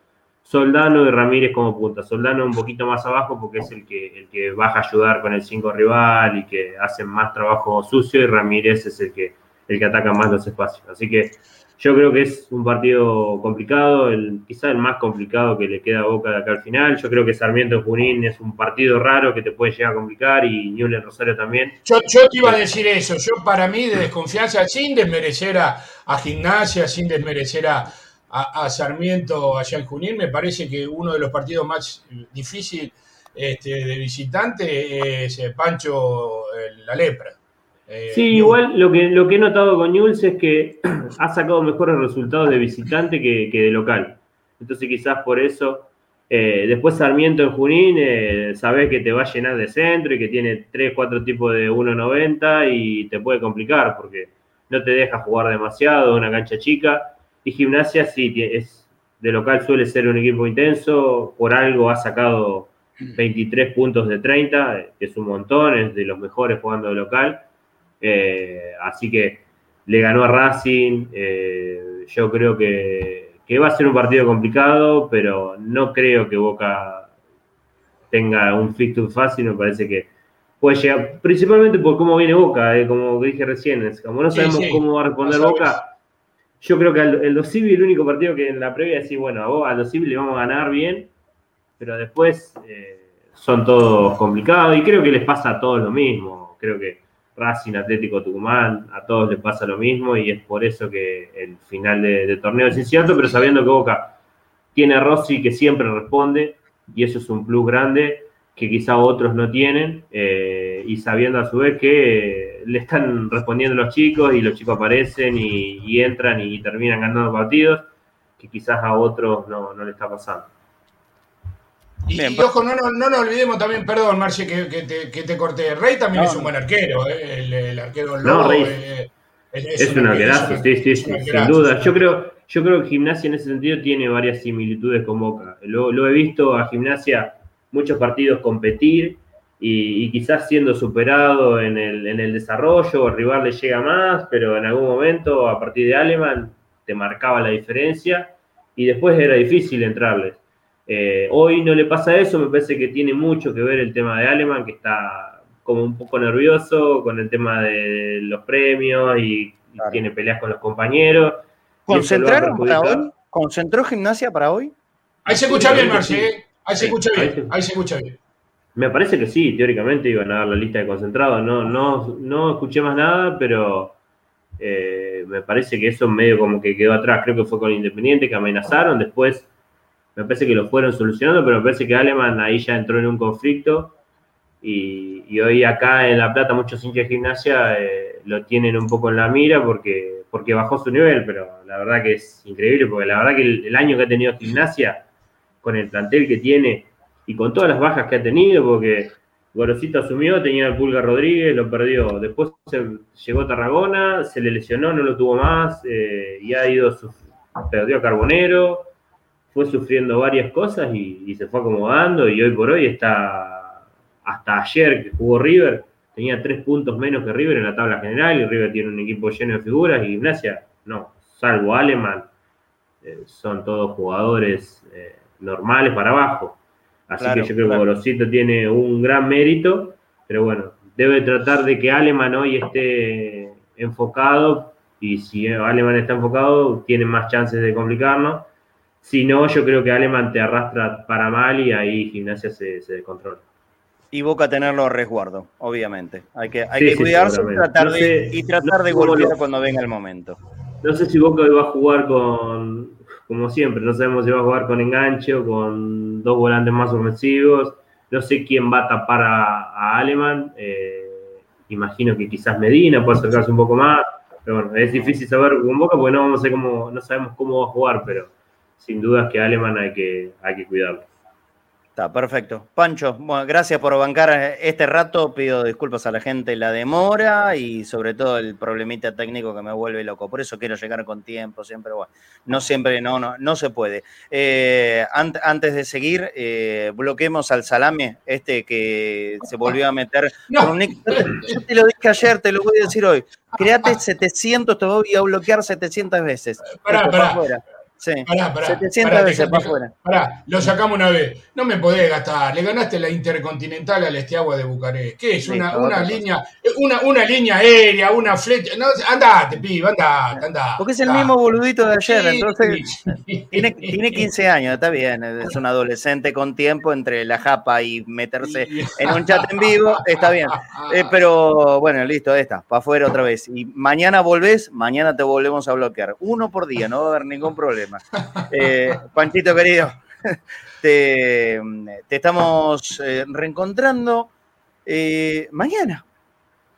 Soldano y Ramírez como punta. Soldano un poquito más abajo porque es el que, el que baja a ayudar con el 5 rival y que hace más trabajo sucio y Ramírez es el que, el que ataca más los espacios. Así que yo creo que es un partido complicado, el, quizá el más complicado que le queda a Boca de acá al final. Yo creo que Sarmiento Junín es un partido raro que te puede llegar a complicar y Newell Rosario también.
Yo, te iba a decir eso. Yo para mí de desconfianza, sin desmerecer a, a Gimnasia, sin desmerecer a, a, Sarmiento allá en Junín, me parece que uno de los partidos más difíciles este, de visitante es eh, Pancho La Lepra.
Eh, sí, igual lo que, lo que he notado con Newell's es que <clears throat> ha sacado mejores resultados de visitante que, de local. Entonces quizás por eso. Eh, después Sarmiento en Junín, eh, sabes que te va a llenar de centro y que tiene 3, 4 tipos de 1.90 y te puede complicar porque no te deja jugar demasiado, una cancha chica y Gimnasia sí, es, de local suele ser un equipo intenso, por algo ha sacado 23 puntos de 30, que es un montón, es de los mejores jugando de local. Eh, así que le ganó a Racing, eh, yo creo que, va a ser un partido complicado, pero no creo que Boca tenga un fixture fácil, me parece que puede llegar, principalmente por cómo viene Boca, eh, como dije recién, como no sabemos cómo va a responder Boca. yo creo que el Los Civil, el único partido que en la previa decís, bueno, a, Los Civil le vamos a ganar bien, pero después eh, son todos complicados y creo que les pasa a todos lo mismo. Creo que Racing, Atlético Tucumán, a todos les pasa lo mismo y es por eso que el final de, torneo es incierto, pero sabiendo que Boca tiene a Rossi que siempre responde y eso es un plus grande que quizá otros no tienen eh, y sabiendo a su vez que le están respondiendo los chicos y los chicos aparecen y, entran y terminan ganando partidos que quizás a otros no, no le está pasando.
Y, ojo, no, no, no, nos olvidemos también, perdón, Marce, que, que, te, corté. Rey también es un buen arquero, ¿eh? el, arquero
no, Rey es, un arquerazo, sí, sí, sin duda. Yo creo, yo creo que Gimnasia en ese sentido tiene varias similitudes con Boca. Lo, lo he visto a Gimnasia muchos partidos competir y, quizás siendo superado en el, en el desarrollo, el rival le llega más, pero en algún momento a partir de Aleman te marcaba la diferencia y después era difícil entrarles. Eh, hoy no le pasa eso, me parece que tiene mucho que ver el tema de Aleman, que está como un poco nervioso con el tema de los premios y, tiene peleas con los compañeros.
¿Concentraron para hoy? ¿Concentró gimnasia para hoy?
Ahí se escucha bien, Marci, ¿eh? ahí se escucha bien, ahí se escucha bien.
Me parece que sí, teóricamente iban a dar la lista de concentrados. No, no, no escuché más nada, pero eh, me parece que eso medio como que quedó atrás. Creo que fue con Independiente que amenazaron. Después me parece que lo fueron solucionando, pero me parece que Aleman ahí ya entró en un conflicto. Y, hoy acá en La Plata muchos hinchas de gimnasia eh, lo tienen un poco en la mira porque, porque bajó su nivel, pero la verdad que es increíble, porque la verdad que el año que ha tenido gimnasia, con el plantel que tiene, y con todas las bajas que ha tenido, porque Gorosito asumió, tenía el Pulga Rodríguez, lo perdió. Después llegó Tarragona, se le lesionó, no lo tuvo más, eh, y ha ido, perdió a Carbonero, fue sufriendo varias cosas y, se fue acomodando y hoy por hoy está, hasta ayer que jugó River, tenía tres puntos menos que River en la tabla general y River tiene un equipo lleno de figuras y Gimnasia, no, salvo Alemán, eh, son todos jugadores eh, normales para abajo. Así que yo creo que Gorosito tiene un gran mérito, pero bueno, debe tratar de que Aleman hoy esté enfocado y si Aleman está enfocado, tiene más chances de complicarnos. Si no, yo creo que Aleman te arrastra para mal y ahí Gimnasia se, se descontrola.
Y Boca tenerlo a resguardo, obviamente. Hay que, hay que cuidarse y tratar, de, y tratar de golpear cuando venga el momento.
No sé si Boca va a jugar con, como siempre, no sabemos si va a jugar con enganche o con dos volantes más ofensivos. No sé quién va a tapar a, Aleman. Eh, imagino que quizás Medina puede acercarse un poco más. Pero bueno, es difícil saber con Boca porque no, vamos a cómo, no sabemos cómo va a jugar, pero sin duda es que Aleman hay que, hay que cuidarlo
perfecto. Pancho, bueno, gracias por bancar este rato. Pido disculpas a la gente la demora y sobre todo el problemita técnico que me vuelve loco. Por eso quiero llegar con tiempo, siempre, bueno, no siempre, no, no, no se puede. Eh, antes de seguir, eh, bloqueemos al salame, este que se volvió a meter. <laughs> Yo te lo dije ayer, te lo voy a decir hoy. Créate 700, te voy a bloquear 700 veces.
Pará, pará. Sí. Pará, pará. 700 veces para afuera. Pará, lo sacamos una vez. No me podés gastar. Le ganaste la Intercontinental al Estiagua de Bucarest. ¿Qué es? Una, una línea, una, una, línea aérea, una flecha. No, andate, piba, andate, andate.
Porque es el mismo boludito de ayer. entonces, <laughs> tiene, tiene 15 años, está bien. Es un adolescente con tiempo entre la japa y meterse en un chat en vivo. Está bien. <laughs> Eh, pero bueno, listo, está. Para afuera otra vez. Y mañana volvés, mañana te volvemos a bloquear. Uno por día, no va a haber ningún problema. Eh, Panchito querido, <laughs> te, estamos eh, reencontrando eh, mañana.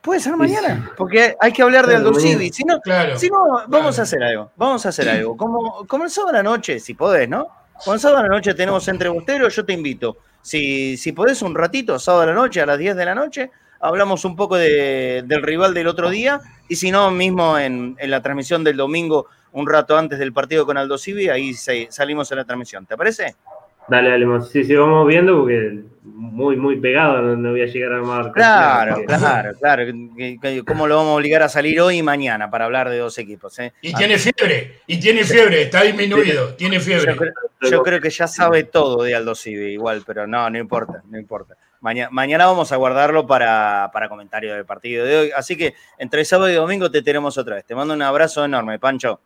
Puede ser mañana, porque hay que hablar de Aldo Civi. Si no, si no vamos a hacer algo. Vamos a hacer <clears throat> algo. Como, como el sábado a la noche, si podés, ¿no? Como el sábado a la noche tenemos entre busteros, yo te invito. Si, si podés un ratito, sábado a la noche, a las 10 de la noche, hablamos un poco del rival del otro día. Y si no, mismo en, en la transmisión del domingo un rato antes del partido con Aldo Civi, ahí salimos en la transmisión. ¿Te parece?
Dale, dale, sí, sí, vamos viendo porque muy, muy pegado, no, voy a llegar a armar.
Claro, claro, claro. ¿Cómo lo vamos a obligar a salir hoy y mañana para hablar de dos equipos? Eh?
Y tiene fiebre, y tiene fiebre, está disminuido, tiene fiebre.
Yo creo, que ya sabe todo de Aldo Civi, igual, pero no, no importa, no importa. Mañana, mañana vamos a guardarlo para, para comentario del partido de hoy. Así que entre sábado y domingo te tenemos otra vez. Te mando un abrazo enorme, Pancho.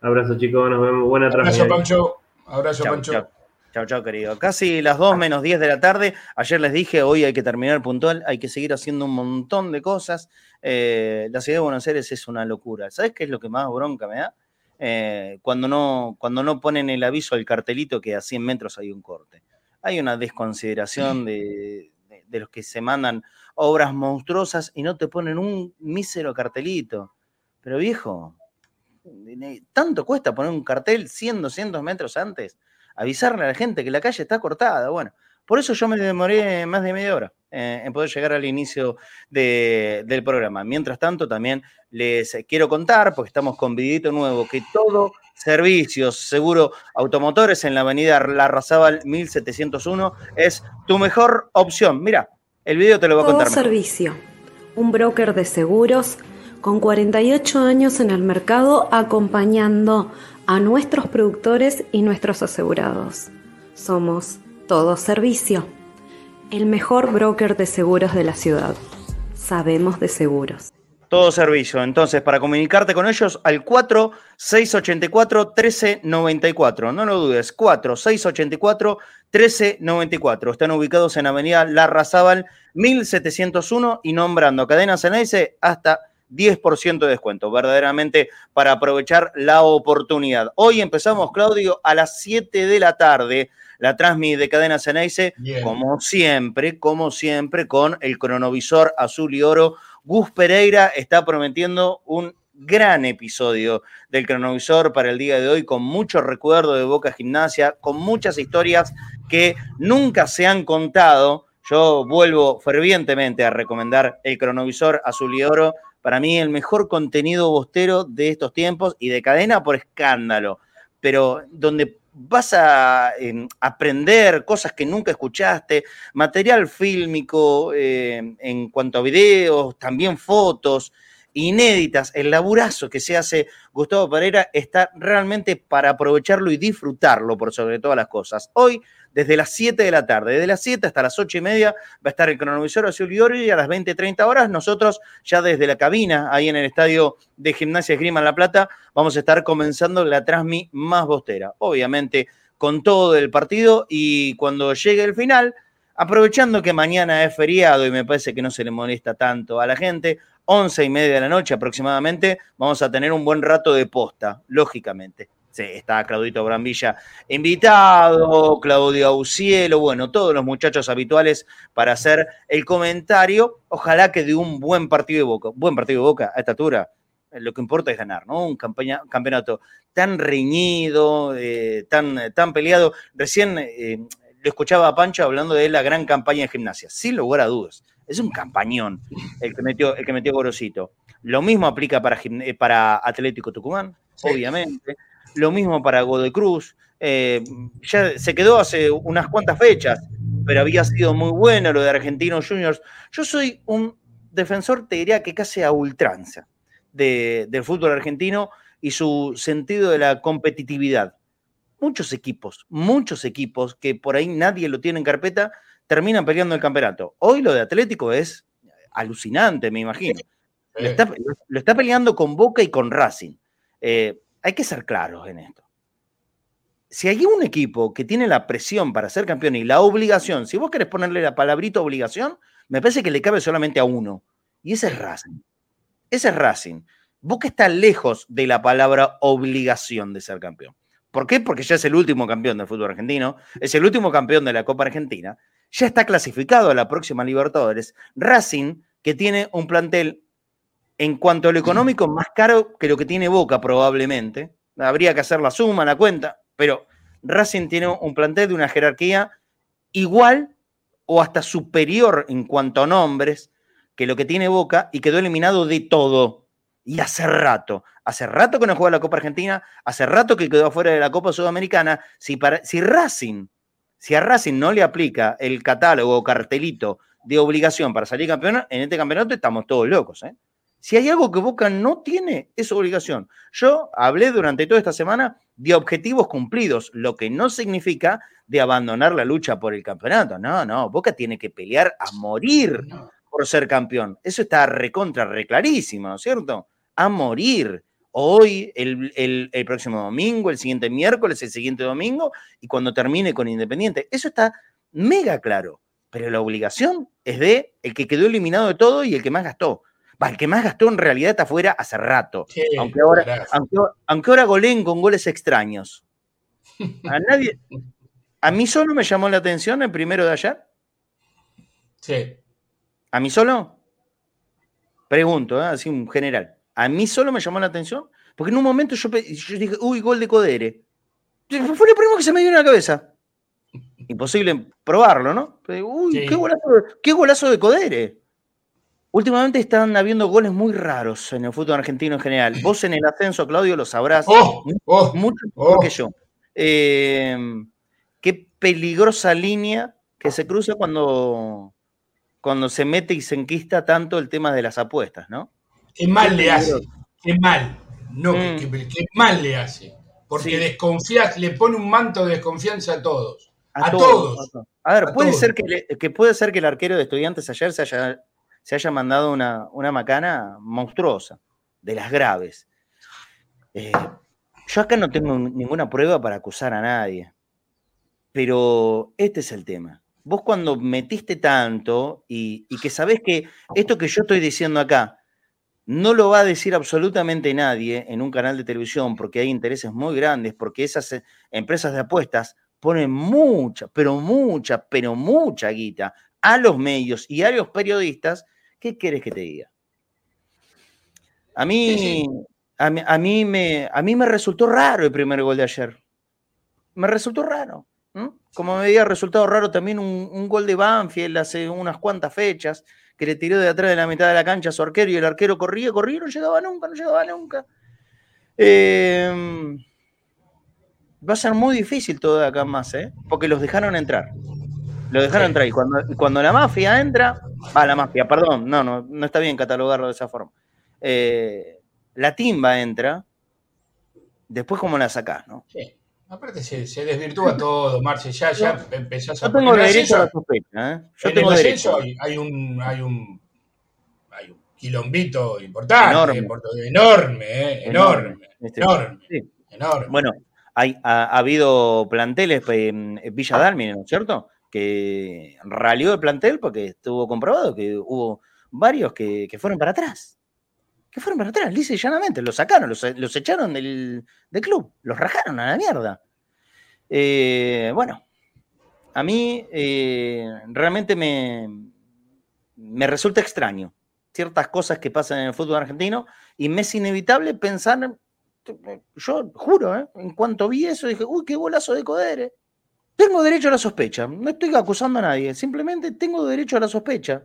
Abrazo, chicos. Nos vemos. Buena
Abrazo, Pancho. Abrazo, Pancho.
Chao, chao, querido. Casi las 2 menos 10 de la tarde. Ayer les dije, hoy hay que terminar puntual, hay que seguir haciendo un montón de cosas. Eh, la ciudad de Buenos Aires es una locura. ¿Sabes qué es lo que más bronca me da? Eh, cuando, no, cuando no ponen el aviso al cartelito que a 100 metros hay un corte. Hay una desconsideración <laughs> de, de los que se mandan obras monstruosas y no te ponen un mísero cartelito. Pero viejo, tanto cuesta poner un cartel 100, 200 metros antes, avisarle a la gente que la calle está cortada. Bueno, por eso yo me demoré más de media hora eh, en poder llegar al inicio del programa. Mientras tanto, también les quiero contar, porque estamos con vidito nuevo, que todo servicios, seguro automotores en la avenida Larrazábal 1701 es tu mejor opción. Mira, el video te lo voy a contar.
Todo servicio, un broker de seguros con 48 años en el mercado acompañando a nuestros productores y nuestros asegurados. Somos Todo Servicio, el mejor broker de seguros de la ciudad. Sabemos de seguros.
Todo servicio. Entonces, para comunicarte con ellos, al 4684-1394. No lo dudes, 4684-1394. Están ubicados en Avenida Larrazábal 1701 y nombrando cadenas en ese hasta 10% de descuento, verdaderamente para aprovechar la oportunidad. Hoy empezamos, Claudio, a las 7 de la tarde, la Transmi de Cadena Ceneice, como siempre, como siempre, con el cronovisor azul y oro. Gus Pereira está prometiendo un gran episodio del cronovisor para el día de hoy, con mucho recuerdo de Boca Gimnasia, con muchas historias que nunca se han contado Yo vuelvo fervientemente a recomendar el cronovisor azul y oro. Para mí, el mejor contenido bostero de estos tiempos y de cadena por escándalo. Pero donde vas a em, aprender cosas que nunca escuchaste, material fílmico eh, en cuanto a videos, también fotos inéditas, el laburazo que se hace Gustavo Pereira está realmente para aprovecharlo y disfrutarlo por sobre todas las cosas. Hoy, desde las 7 de la tarde, desde las 7 hasta las 8 y media, va a estar el cronovisor Azul y y a las 20, 30 horas, nosotros ya desde la cabina, ahí en el estadio de Gimnasia Esgrima en La Plata, vamos a estar comenzando la transmi más bostera. Obviamente, con todo el partido y cuando llegue el final, aprovechando que mañana es feriado y me parece que no se le molesta tanto a la gente, once y media de la noche aproximadamente, vamos a tener un buen rato de posta, lógicamente. Está Claudito Brambilla invitado, Claudio Aucielo, bueno, todos los muchachos habituales para hacer el comentario. Ojalá que de un buen partido de Boca, buen partido de Boca a esta altura. Eh, lo que importa es ganar, ¿no? Un campeonato tan reñido, eh, tan, tan peleado. Recién eh, lo escuchaba a Pancho hablando de la gran campaña de gimnasia, sin lugar a dudas. Es un campañón el que metió, el que metió Gorosito. Lo mismo aplica para, eh, para Atlético Tucumán, obviamente. Lo mismo para Godoy Cruz. Eh, ya se quedó hace unas cuantas fechas, pero había sido muy bueno lo de Argentinos Juniors. Yo soy un defensor, te diría que casi a ultranza del fútbol argentino y su sentido de la competitividad. Muchos equipos, muchos equipos que por ahí nadie lo tiene en carpeta, terminan peleando el campeonato. Hoy lo de Atlético es alucinante, me imagino. Lo, está, peleando con Boca y con Racing. Eh, hay que ser claros en esto. Si hay un equipo que tiene la presión para ser campeón y la obligación, si vos querés ponerle la palabrita obligación, me parece que le cabe solamente a uno. Y ese es Racing. Ese es Racing. Boca está lejos de la palabra obligación de ser campeón. ¿Por qué? Porque ya es el último campeón del fútbol argentino, es el último campeón de la Copa Argentina ya está clasificado a la próxima Libertadores. Racing, que tiene un plantel en cuanto a lo económico más caro que lo que tiene Boca probablemente. Habría que hacer la suma, la cuenta, pero Racing tiene un plantel de una jerarquía igual o hasta superior en cuanto a nombres que lo que tiene Boca y quedó eliminado de todo. Y hace rato, hace rato que no juega la Copa Argentina, hace rato que quedó fuera de la Copa Sudamericana. Si, para, si Racing si a Racing no le aplica el catálogo o cartelito de obligación para salir campeón, en este campeonato estamos todos locos. ¿eh? Si hay algo que Boca no tiene, es obligación. Yo hablé durante toda esta semana de objetivos cumplidos, lo que no significa de abandonar la lucha por el campeonato. No, no, Boca tiene que pelear a morir por ser campeón. Eso está recontra, reclarísimo, ¿no es cierto? A morir hoy, el, próximo domingo, el siguiente miércoles, el siguiente domingo, y cuando termine con Independiente. Eso está mega claro. Pero la obligación es de el que quedó eliminado de todo y el que más gastó. El que más gastó en realidad está afuera hace rato. aunque, ahora, aunque, ahora goleen con goles extraños. <laughs> A nadie. A mí solo me llamó la atención el primero de ayer.
Sí.
¿A mí solo? Pregunto, ¿eh? así un general. A mí solo me llamó la atención, porque en un momento yo, dije, uy, gol de Codere. Fue lo primero que se me dio en la cabeza. Imposible probarlo, ¿no? uy, qué, golazo, de Codere. Últimamente están habiendo goles muy raros en el fútbol argentino en general. <clears throat> Vos en el ascenso, Claudio, lo sabrás oh, oh, mucho mejor que oh. yo. Em, qué peligrosa línea que se cruza cuando, cuando se mete y se enquista tanto el tema de las apuestas, ¿no?
Qué mal le hace, qué mal, no, mm. qué, mal le hace. Porque desconfías, le pone un manto de desconfianza a todos. A, todos,
A ver, puede, Ser que, puede ser que el arquero de estudiantes ayer se haya, se haya mandado una, una macana monstruosa, de las graves. Eh, yo acá no tengo ninguna prueba para acusar a nadie. Pero este es el tema. Vos cuando metiste tanto y, y que sabés que esto que yo estoy diciendo acá no lo va a decir absolutamente nadie en un canal de televisión porque hay intereses muy grandes, porque esas eh, empresas de apuestas ponen mucha, pero mucha, pero mucha guita a los medios y a los periodistas. ¿Qué quieres que te diga? A mí, A, mí, me, a mí me resultó raro el primer gol de ayer. Me resultó raro. Como me había resultado raro también un, un gol de Banfield hace unas cuantas fechas, que le tiró de atrás de la mitad de la cancha a su arquero y el arquero corría, corría no llegaba nunca, no llegaba nunca. Eh, va a ser muy difícil todo de acá más, ¿eh? Porque los dejaron entrar. Lo dejaron entrar. Y cuando, cuando la mafia entra, ah, la mafia, perdón, no, no, no está bien catalogarlo de esa forma. Eh, la timba entra, después cómo la sacás, ¿no?
Sí. Aparte se, se desvirtúa <laughs> todo, Marce, ya, ya empezás a...
Yo tengo derecho a la sospecha, ¿eh? Yo
en
tengo
el
derecho.
hay, hay un, hay un hay un quilombito importante,
Enorme.
eh, enorme, eh, enorme,
Este,
enorme,
sí.
enorme.
Bueno, hay, ha, ha habido planteles en Villa Dálmine, ¿no es cierto? Que ralió el plantel porque estuvo comprobado que hubo varios que, que fueron para atrás. Que fueron para atrás, lisa y llanamente. Los sacaron, los, los echaron del, del club, los rajaron a la mierda. Eh, bueno, a mí eh, realmente me, me resulta extraño ciertas cosas que pasan en el fútbol argentino y me es inevitable pensar yo juro, ¿eh? en cuanto vi eso dije, uy, qué golazo de Codere. Tengo derecho a la sospecha, no estoy acusando a nadie, simplemente tengo derecho a la sospecha,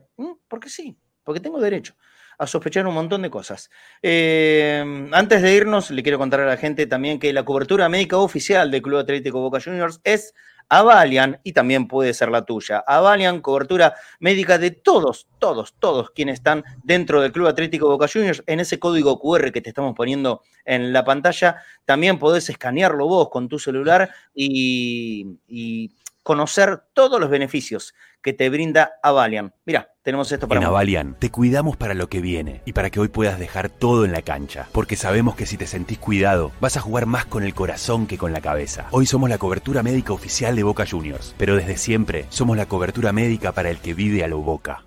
porque sí, porque tengo derecho a sospechar un montón de cosas. Eh, antes de irnos, le quiero contar a la gente también que la cobertura médica oficial del Club Atlético Boca Juniors es Avalian y también puede ser la tuya. Avalian, cobertura médica de todos, todos, todos quienes están dentro del Club Atlético Boca Juniors. En ese código QR que te estamos poniendo en la pantalla, también podés escanearlo vos con tu celular y, y conocer todos los beneficios que te brinda Avalian. Mira, tenemos esto para
En
vos.
Avalian te cuidamos para lo que viene y para que hoy puedas dejar todo en la cancha, porque sabemos que si te sentís cuidado, vas a jugar más con el corazón que con la cabeza. Hoy somos la cobertura médica oficial de Boca Juniors, pero desde siempre somos la cobertura médica para el que vive a lo Boca.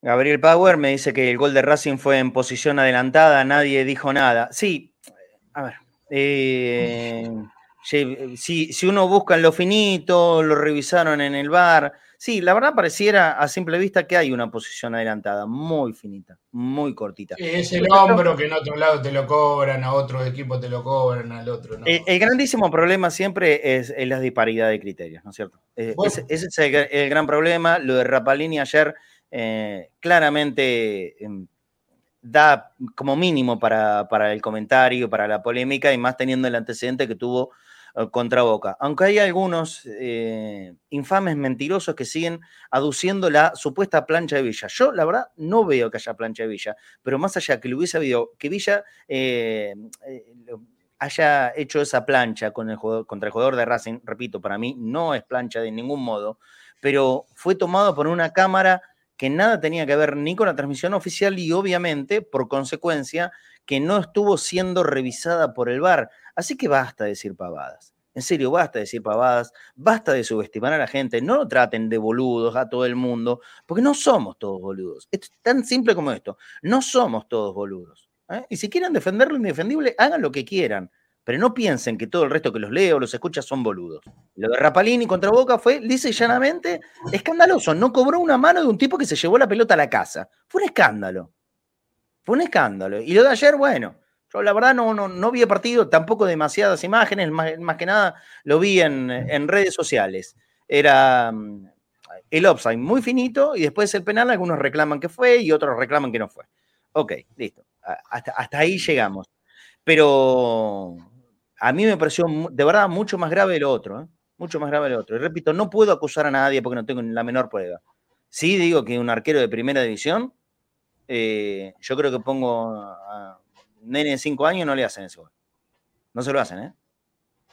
Gabriel Power me dice que el gol de Racing fue en posición adelantada, nadie dijo nada. Sí, a ver. eh, si, si- uno busca en lo finito, lo revisaron en el bar. Sí, la verdad pareciera a simple vista que hay una posición adelantada, muy finita, muy cortita.
Es el hombro que en otro lado te lo cobran, a otros equipos te lo cobran, al otro no.
El, grandísimo problema siempre es, es la disparidad de criterios, ¿no es cierto? Eh,
Bueno.
ese, ese es el, gr- el gran problema. Lo de Rapalini ayer eh, claramente em, da como mínimo para, para el comentario, para la polémica, y más teniendo el antecedente que tuvo contra Boca. Aunque hay algunos eh, infames mentirosos que siguen aduciendo la supuesta plancha de Villa. Yo, la verdad, no veo que haya plancha de Villa, pero más allá que lo hubiese habido, que Villa eh, eh, haya hecho esa plancha con el contra el jugador de Racing, repito, para mí no es plancha de ningún modo, pero fue tomado por una cámara que nada tenía que ver ni con la transmisión oficial y obviamente, por consecuencia, que no estuvo siendo revisada por el VAR. Así que basta de decir pavadas. En serio, basta de decir pavadas, basta de subestimar a la gente, no lo traten de boludos a todo el mundo, porque no somos todos boludos. Es tan simple como esto, no somos todos boludos. ¿eh? Y si quieren defender lo indefendible, hagan lo que quieran, pero no piensen que todo el resto que los leo o los escucha son boludos. Lo de Rapalini contra Boca fue, y llanamente, escandaloso. No cobró una mano de un tipo que se llevó la pelota a la casa. Fue un escándalo. Fue un escándalo. Y lo de ayer, bueno, yo la verdad no, no, no vi partido, tampoco demasiadas imágenes, más, más que nada lo vi en, en redes sociales. Era mm, el offside muy finito y después el penal, algunos reclaman que fue y otros reclaman que no fue. Ok, listo. Hasta, hasta ahí llegamos. Pero a mí me pareció de verdad mucho más grave lo otro, ¿eh? mucho más grave lo otro. Y repito, no puedo acusar a nadie porque no tengo la menor prueba. Sí digo que un arquero de primera división, eh, yo creo que pongo a un nene de 5 años no le hacen ese gol. No se lo hacen, ¿eh?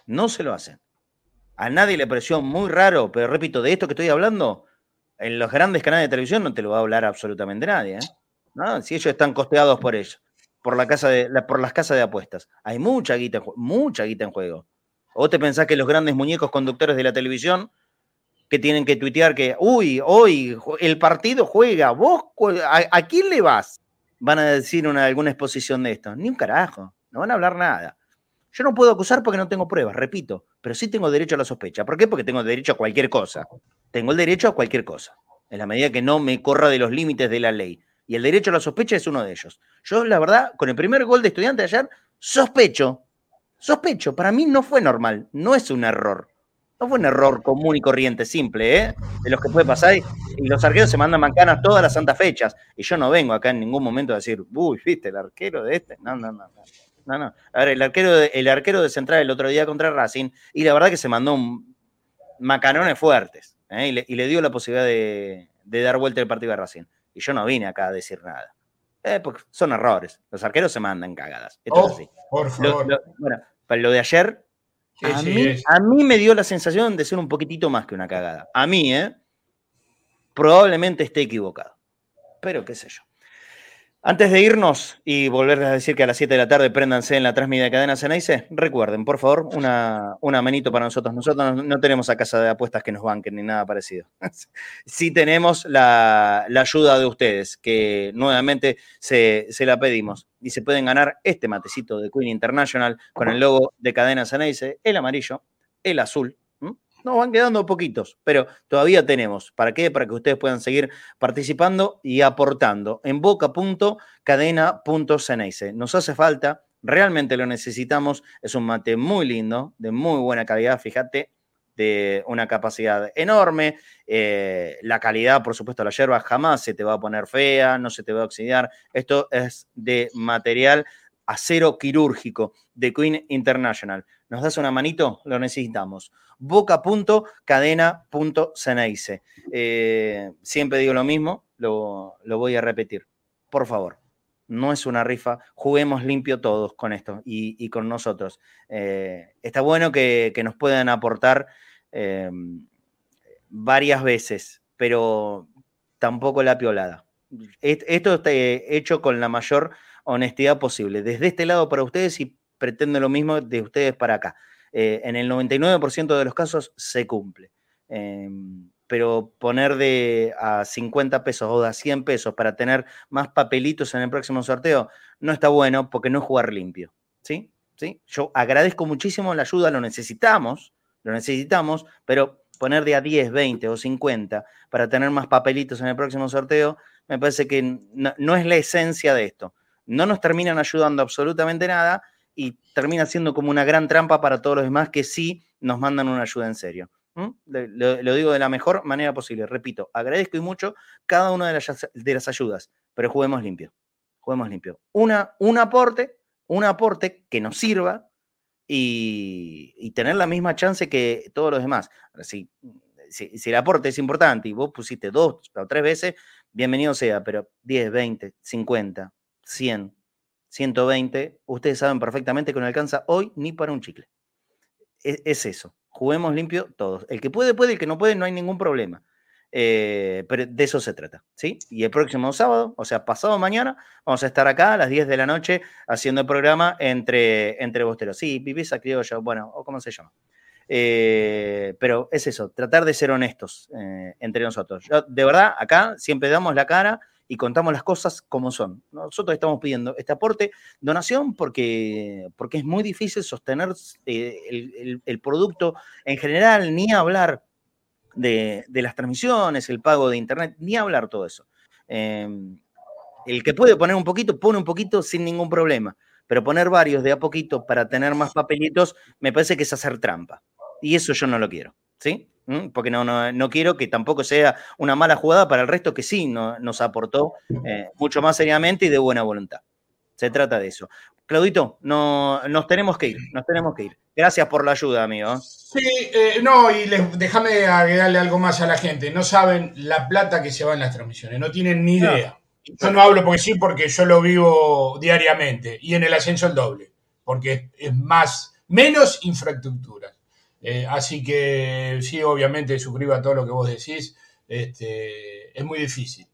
No se lo hacen. A nadie le pareció muy raro, pero repito, de esto que estoy hablando, en los grandes canales de televisión no te lo va a hablar absolutamente nadie, ¿eh? Si ellos están costeados por ellos, por, la casa de, por las casas de apuestas. Hay mucha guita, mucha guita en juego. ¿O te pensás que los grandes muñecos conductores de la televisión que tienen que tuitear que, uy, hoy el partido juega, vos, a quién le vas? Van a decir una, alguna exposición de esto. Ni un carajo, no van a hablar nada. Yo no puedo acusar porque no tengo pruebas, repito, pero sí tengo derecho a la sospecha. ¿Por qué? Porque tengo derecho a cualquier cosa. Tengo el derecho a cualquier cosa, en la medida que no me corra de los límites de la ley. Y el derecho a la sospecha es uno de ellos. Yo, la verdad, con el primer gol de estudiante de ayer, sospecho, sospecho, para mí no fue normal, no es un error. No fue un error común y corriente, simple, ¿eh? De los que puede pasar. Y los arqueros se mandan mancanas todas las santas fechas. Y yo no vengo acá en ningún momento a decir, uy, viste, el arquero de este. No, no, no. No, no. A ver, el arquero de, el arquero de Central el otro día contra Racing, y la verdad que se mandó un macanones fuertes. ¿eh? Y, le, dio la posibilidad de, dar vuelta el partido a Racing. Y yo no vine acá a decir nada. Eh, porque son errores. Los arqueros se mandan cagadas. Esto es así.
Por favor.
bueno, para lo de ayer, a, mí, me dio la sensación de ser un poquitito más que una cagada. A mí, ¿eh? Probablemente esté equivocado. Pero qué sé yo. Antes de irnos y volverles a decir que a las 7 de la tarde préndanse en la transmisión de Cadena Ceneice, recuerden, por favor, una, una manito para nosotros. Nosotros no, tenemos a casa de apuestas que nos banquen ni nada parecido. <laughs> sí tenemos la, ayuda de ustedes, que nuevamente se, la pedimos. Y se pueden ganar este matecito de Queen International con el logo de Cadena Ceneice, el amarillo, el azul nos van quedando poquitos, pero todavía tenemos. ¿Para qué? Para que ustedes puedan seguir participando y aportando en boca.cadena.ceneice. Nos hace falta, realmente lo necesitamos. Es un mate muy lindo, de muy buena calidad, fíjate, de una capacidad enorme. Eh, la calidad, por supuesto, la yerba jamás se te va a poner fea, no se te va a oxidar. Esto es de material acero quirúrgico de Queen International. ¿Nos das una manito? Lo necesitamos boca.cadena.ceneice. Eh, siempre digo lo mismo, lo, voy a repetir. Por favor, no es una rifa, juguemos limpio todos con esto y, con nosotros. Eh, está bueno que, nos puedan aportar eh, varias veces, pero tampoco la piolada. Esto está hecho con la mayor honestidad posible. Desde este lado para ustedes y pretendo lo mismo de ustedes para acá. Eh, en el 99% de los casos se cumple. Em, pero poner de a 50 pesos o a 100 pesos para tener más papelitos en el próximo sorteo no está bueno porque no es jugar limpio. ¿sí? ¿Sí? Yo agradezco muchísimo la ayuda, lo necesitamos, lo necesitamos, pero poner de a 10, 20 o 50 para tener más papelitos en el próximo sorteo, me parece que no es la esencia de esto. No nos terminan ayudando absolutamente nada y termina siendo como una gran trampa para todos los demás que sí nos mandan una ayuda en serio. Lo, digo de la mejor manera posible. Repito, agradezco y mucho cada una de las, de las ayudas, pero juguemos limpio. Juguemos limpio. Una, un aporte, un aporte que nos sirva y, tener la misma chance que todos los demás. Si, si, si el aporte es importante y vos pusiste dos o tres veces, bienvenido sea, pero 10, 20, 50, 100, 120, ustedes saben perfectamente que no alcanza hoy ni para un chicle. E, es, eso. Juguemos limpio todos. El que puede, puede, el que no puede, no hay ningún problema. Eh, pero de eso se trata, ¿sí? Y el próximo sábado, o sea, pasado mañana, vamos a estar acá a las 10 de la noche haciendo el programa entre, entre bosteros. Sí, Pipisa Criolla, bueno, o cómo se llama. Eh, pero es eso, tratar de ser honestos eh, entre nosotros. de verdad, acá siempre damos la cara y contamos las cosas como son. Nosotros estamos pidiendo este aporte, donación, porque, porque es muy difícil sostener eh, el, producto en general, ni hablar de, las transmisiones, el pago de internet, ni hablar todo eso. Em, el que puede poner un poquito, pone un poquito sin ningún problema, pero poner varios de a poquito para tener más papelitos, me parece que es hacer trampa. Y eso yo no lo quiero, ¿sí? porque no, no, quiero que tampoco sea una mala jugada para el resto que sí nos aportó eh, mucho más seriamente y de buena voluntad. Se trata de eso. Claudito, no, nos tenemos que ir, nos tenemos que ir. Gracias por la ayuda, amigo.
Sí, eh, no, y déjame agregarle algo más a la gente. No saben la plata que se va en las transmisiones, no tienen ni idea. Yo no hablo porque sí, porque yo lo vivo diariamente y en el ascenso el doble, porque es más, menos infraestructura. Eh, así que sí, obviamente suscriba todo lo que vos decís. Este, es muy difícil.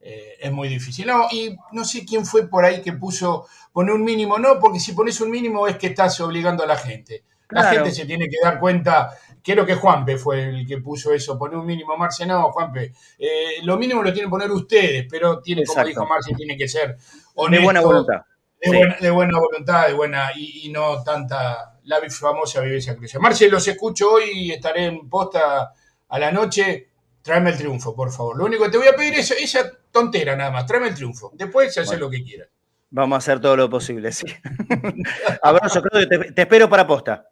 Eh, es muy difícil. No, y no sé quién fue por ahí que puso poner un mínimo. No, porque si pones un mínimo es que estás obligando a la gente. La gente se tiene que dar cuenta. Creo que Juanpe fue el que puso eso, poner un mínimo. Marce, no, Juanpe. Eh, lo mínimo lo tienen que poner ustedes, pero tiene, como dijo Marce, tiene que ser honesto.
De buena voluntad.
De, buena, voluntad, de buena, y no tanta la famosa vivencia criolla. Marce, los escucho hoy y estaré en posta a la noche. Tráeme el triunfo, por favor. Lo único que te voy a pedir es esa tontera nada más. Tráeme el triunfo. Después se hace lo que quieras.
Vamos a hacer todo lo posible, sí. <laughs> Abrazo, Claudio. Te, te espero para posta.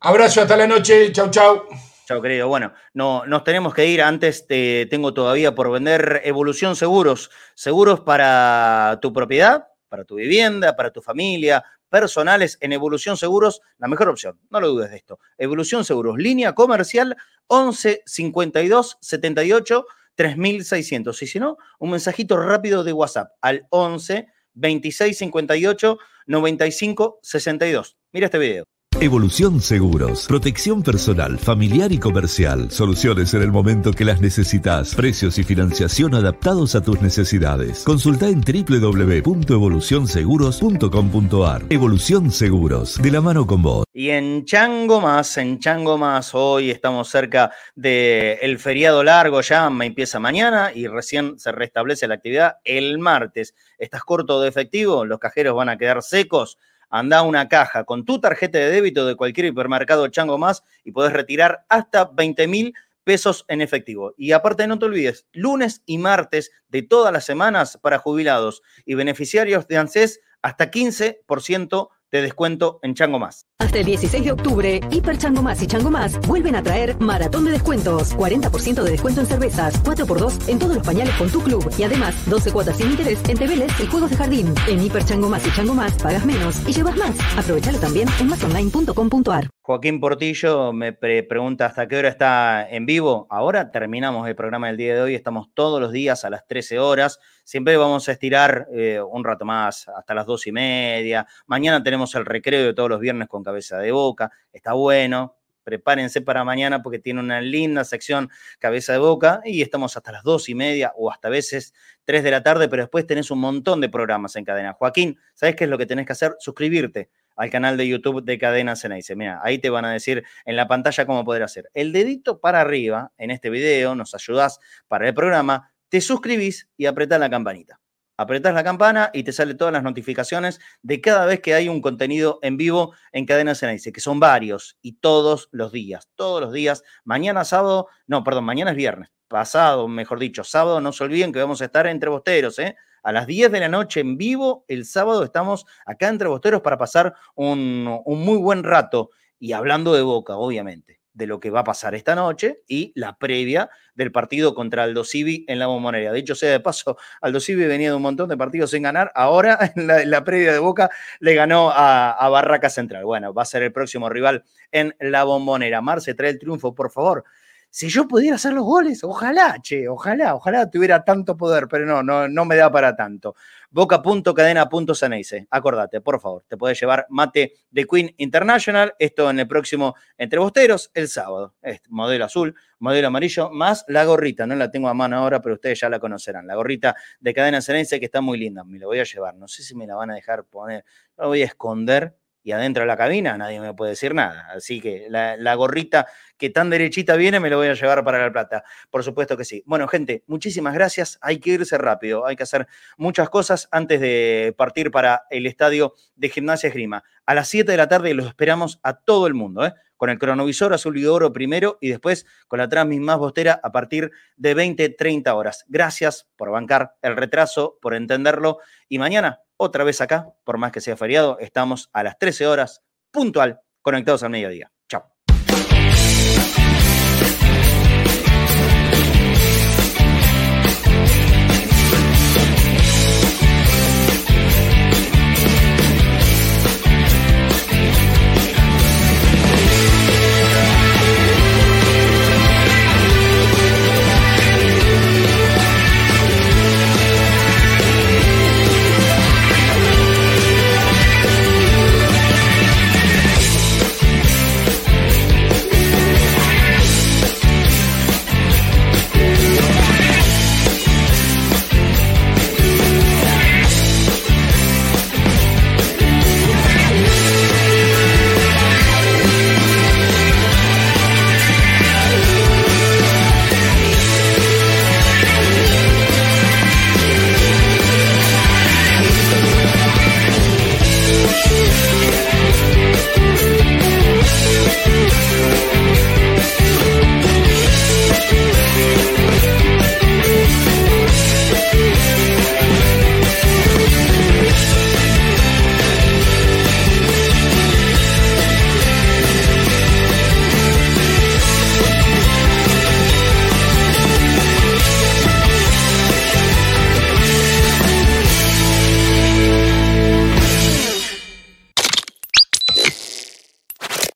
Abrazo, hasta la noche. Chau, chau.
Chao, querido. Bueno, no, nos tenemos que ir. Antes te tengo todavía por vender Evolución Seguros. Seguros para tu propiedad, para tu vivienda, para tu familia, personales en Evolución Seguros, la mejor opción. No lo dudes de esto. Evolución Seguros, línea comercial 11 52 78 3600. Y si no, un mensajito rápido de WhatsApp al 11 26 58 95 62. Mira este video.
Evolución Seguros. Protección personal, familiar y comercial. Soluciones en el momento que las necesitas. Precios y financiación adaptados a tus necesidades. Consulta en www.evolucionseguros.com.ar. Evolución Seguros. De la mano con vos.
Y en Chango Más, en Chango Más, hoy estamos cerca del feriado largo ya, me empieza mañana y recién se restablece la actividad el martes. ¿Estás corto de efectivo? ¿Los cajeros van a quedar secos? Anda a una caja con tu tarjeta de débito de cualquier hipermercado Chango Más y podés retirar hasta 20 mil pesos en efectivo. Y aparte no te olvides, lunes y martes de todas las semanas para jubilados y beneficiarios de ANSES hasta 15% de descuento en Chango Más.
Hasta el 16 de octubre, Hiper Chango Más y Chango Más vuelven a traer maratón de descuentos. 40% de descuento en cervezas, 4x2 en todos los pañales con tu club y además 12 cuotas sin interés en tebeles y juegos de jardín. En Hiper Chango Más y Chango Más pagas menos y llevas más. Aprovechalo también en masonline.com.ar.
Joaquín Portillo me pregunta hasta qué hora está en vivo. Ahora terminamos el programa del día de hoy. Estamos todos los días a las 13 horas. Siempre vamos a estirar eh, un rato más hasta las dos y media. Mañana tenemos el recreo de todos los viernes con cabeza de boca. Está bueno. Prepárense para mañana porque tiene una linda sección cabeza de boca y estamos hasta las dos y media o hasta veces tres de la tarde, pero después tenés un montón de programas en cadena. Joaquín, ¿sabes qué es lo que tenés que hacer? Suscribirte al canal de YouTube de Cadena Ceneice. Mira, ahí te van a decir en la pantalla cómo poder hacer. El dedito para arriba en este video, nos ayudás para el programa, te suscribís y apretás la campanita. Apretás la campana y te salen todas las notificaciones de cada vez que hay un contenido en vivo en Cadena Ceneice, que son varios y todos los días, todos los días. Mañana sábado, no, perdón, mañana es viernes, pasado, mejor dicho, sábado, no se olviden que vamos a estar entre bosteros, ¿eh? a las 10 de la noche en vivo. El sábado estamos acá entre Bosteros para pasar un, muy buen rato y hablando de Boca, obviamente, de lo que va a pasar esta noche y la previa del partido contra Aldo Civi en la Bombonera. De hecho, sea de paso, Aldo Civi venía de un montón de partidos sin ganar. Ahora, <laughs> en la, previa de Boca, le ganó a, a, Barraca Central. Bueno, va a ser el próximo rival en la Bombonera. Marce, trae el triunfo, por favor si yo pudiera hacer los goles, ojalá, che, ojalá, ojalá tuviera tanto poder, pero no, no, no me da para tanto. Boca.cadena.ceneice. Acordate, por favor, te puedes llevar mate de Queen International, esto en el próximo Entre Bosteros, el sábado. Modelo azul, modelo amarillo, más la gorrita, no la tengo a mano ahora, pero ustedes ya la conocerán. La gorrita de Cadena Ceneice que está muy linda, me la voy a llevar. No sé si me la van a dejar poner, la voy a esconder y adentro de la cabina nadie me puede decir nada. Así que la, gorrita que tan derechita viene me la voy a llevar para La Plata. Por supuesto que sí. Bueno, gente, muchísimas gracias. Hay que irse rápido. Hay que hacer muchas cosas antes de partir para el estadio de Gimnasia Esgrima. A las 7 de la tarde los esperamos a todo el mundo, ¿eh? con el cronovisor azul y oro primero y después con la transmis más bostera a partir de 20, 30 horas. Gracias por bancar el retraso, por entenderlo y mañana otra vez acá, por más que sea feriado, estamos a las 13 horas, puntual, conectados al mediodía.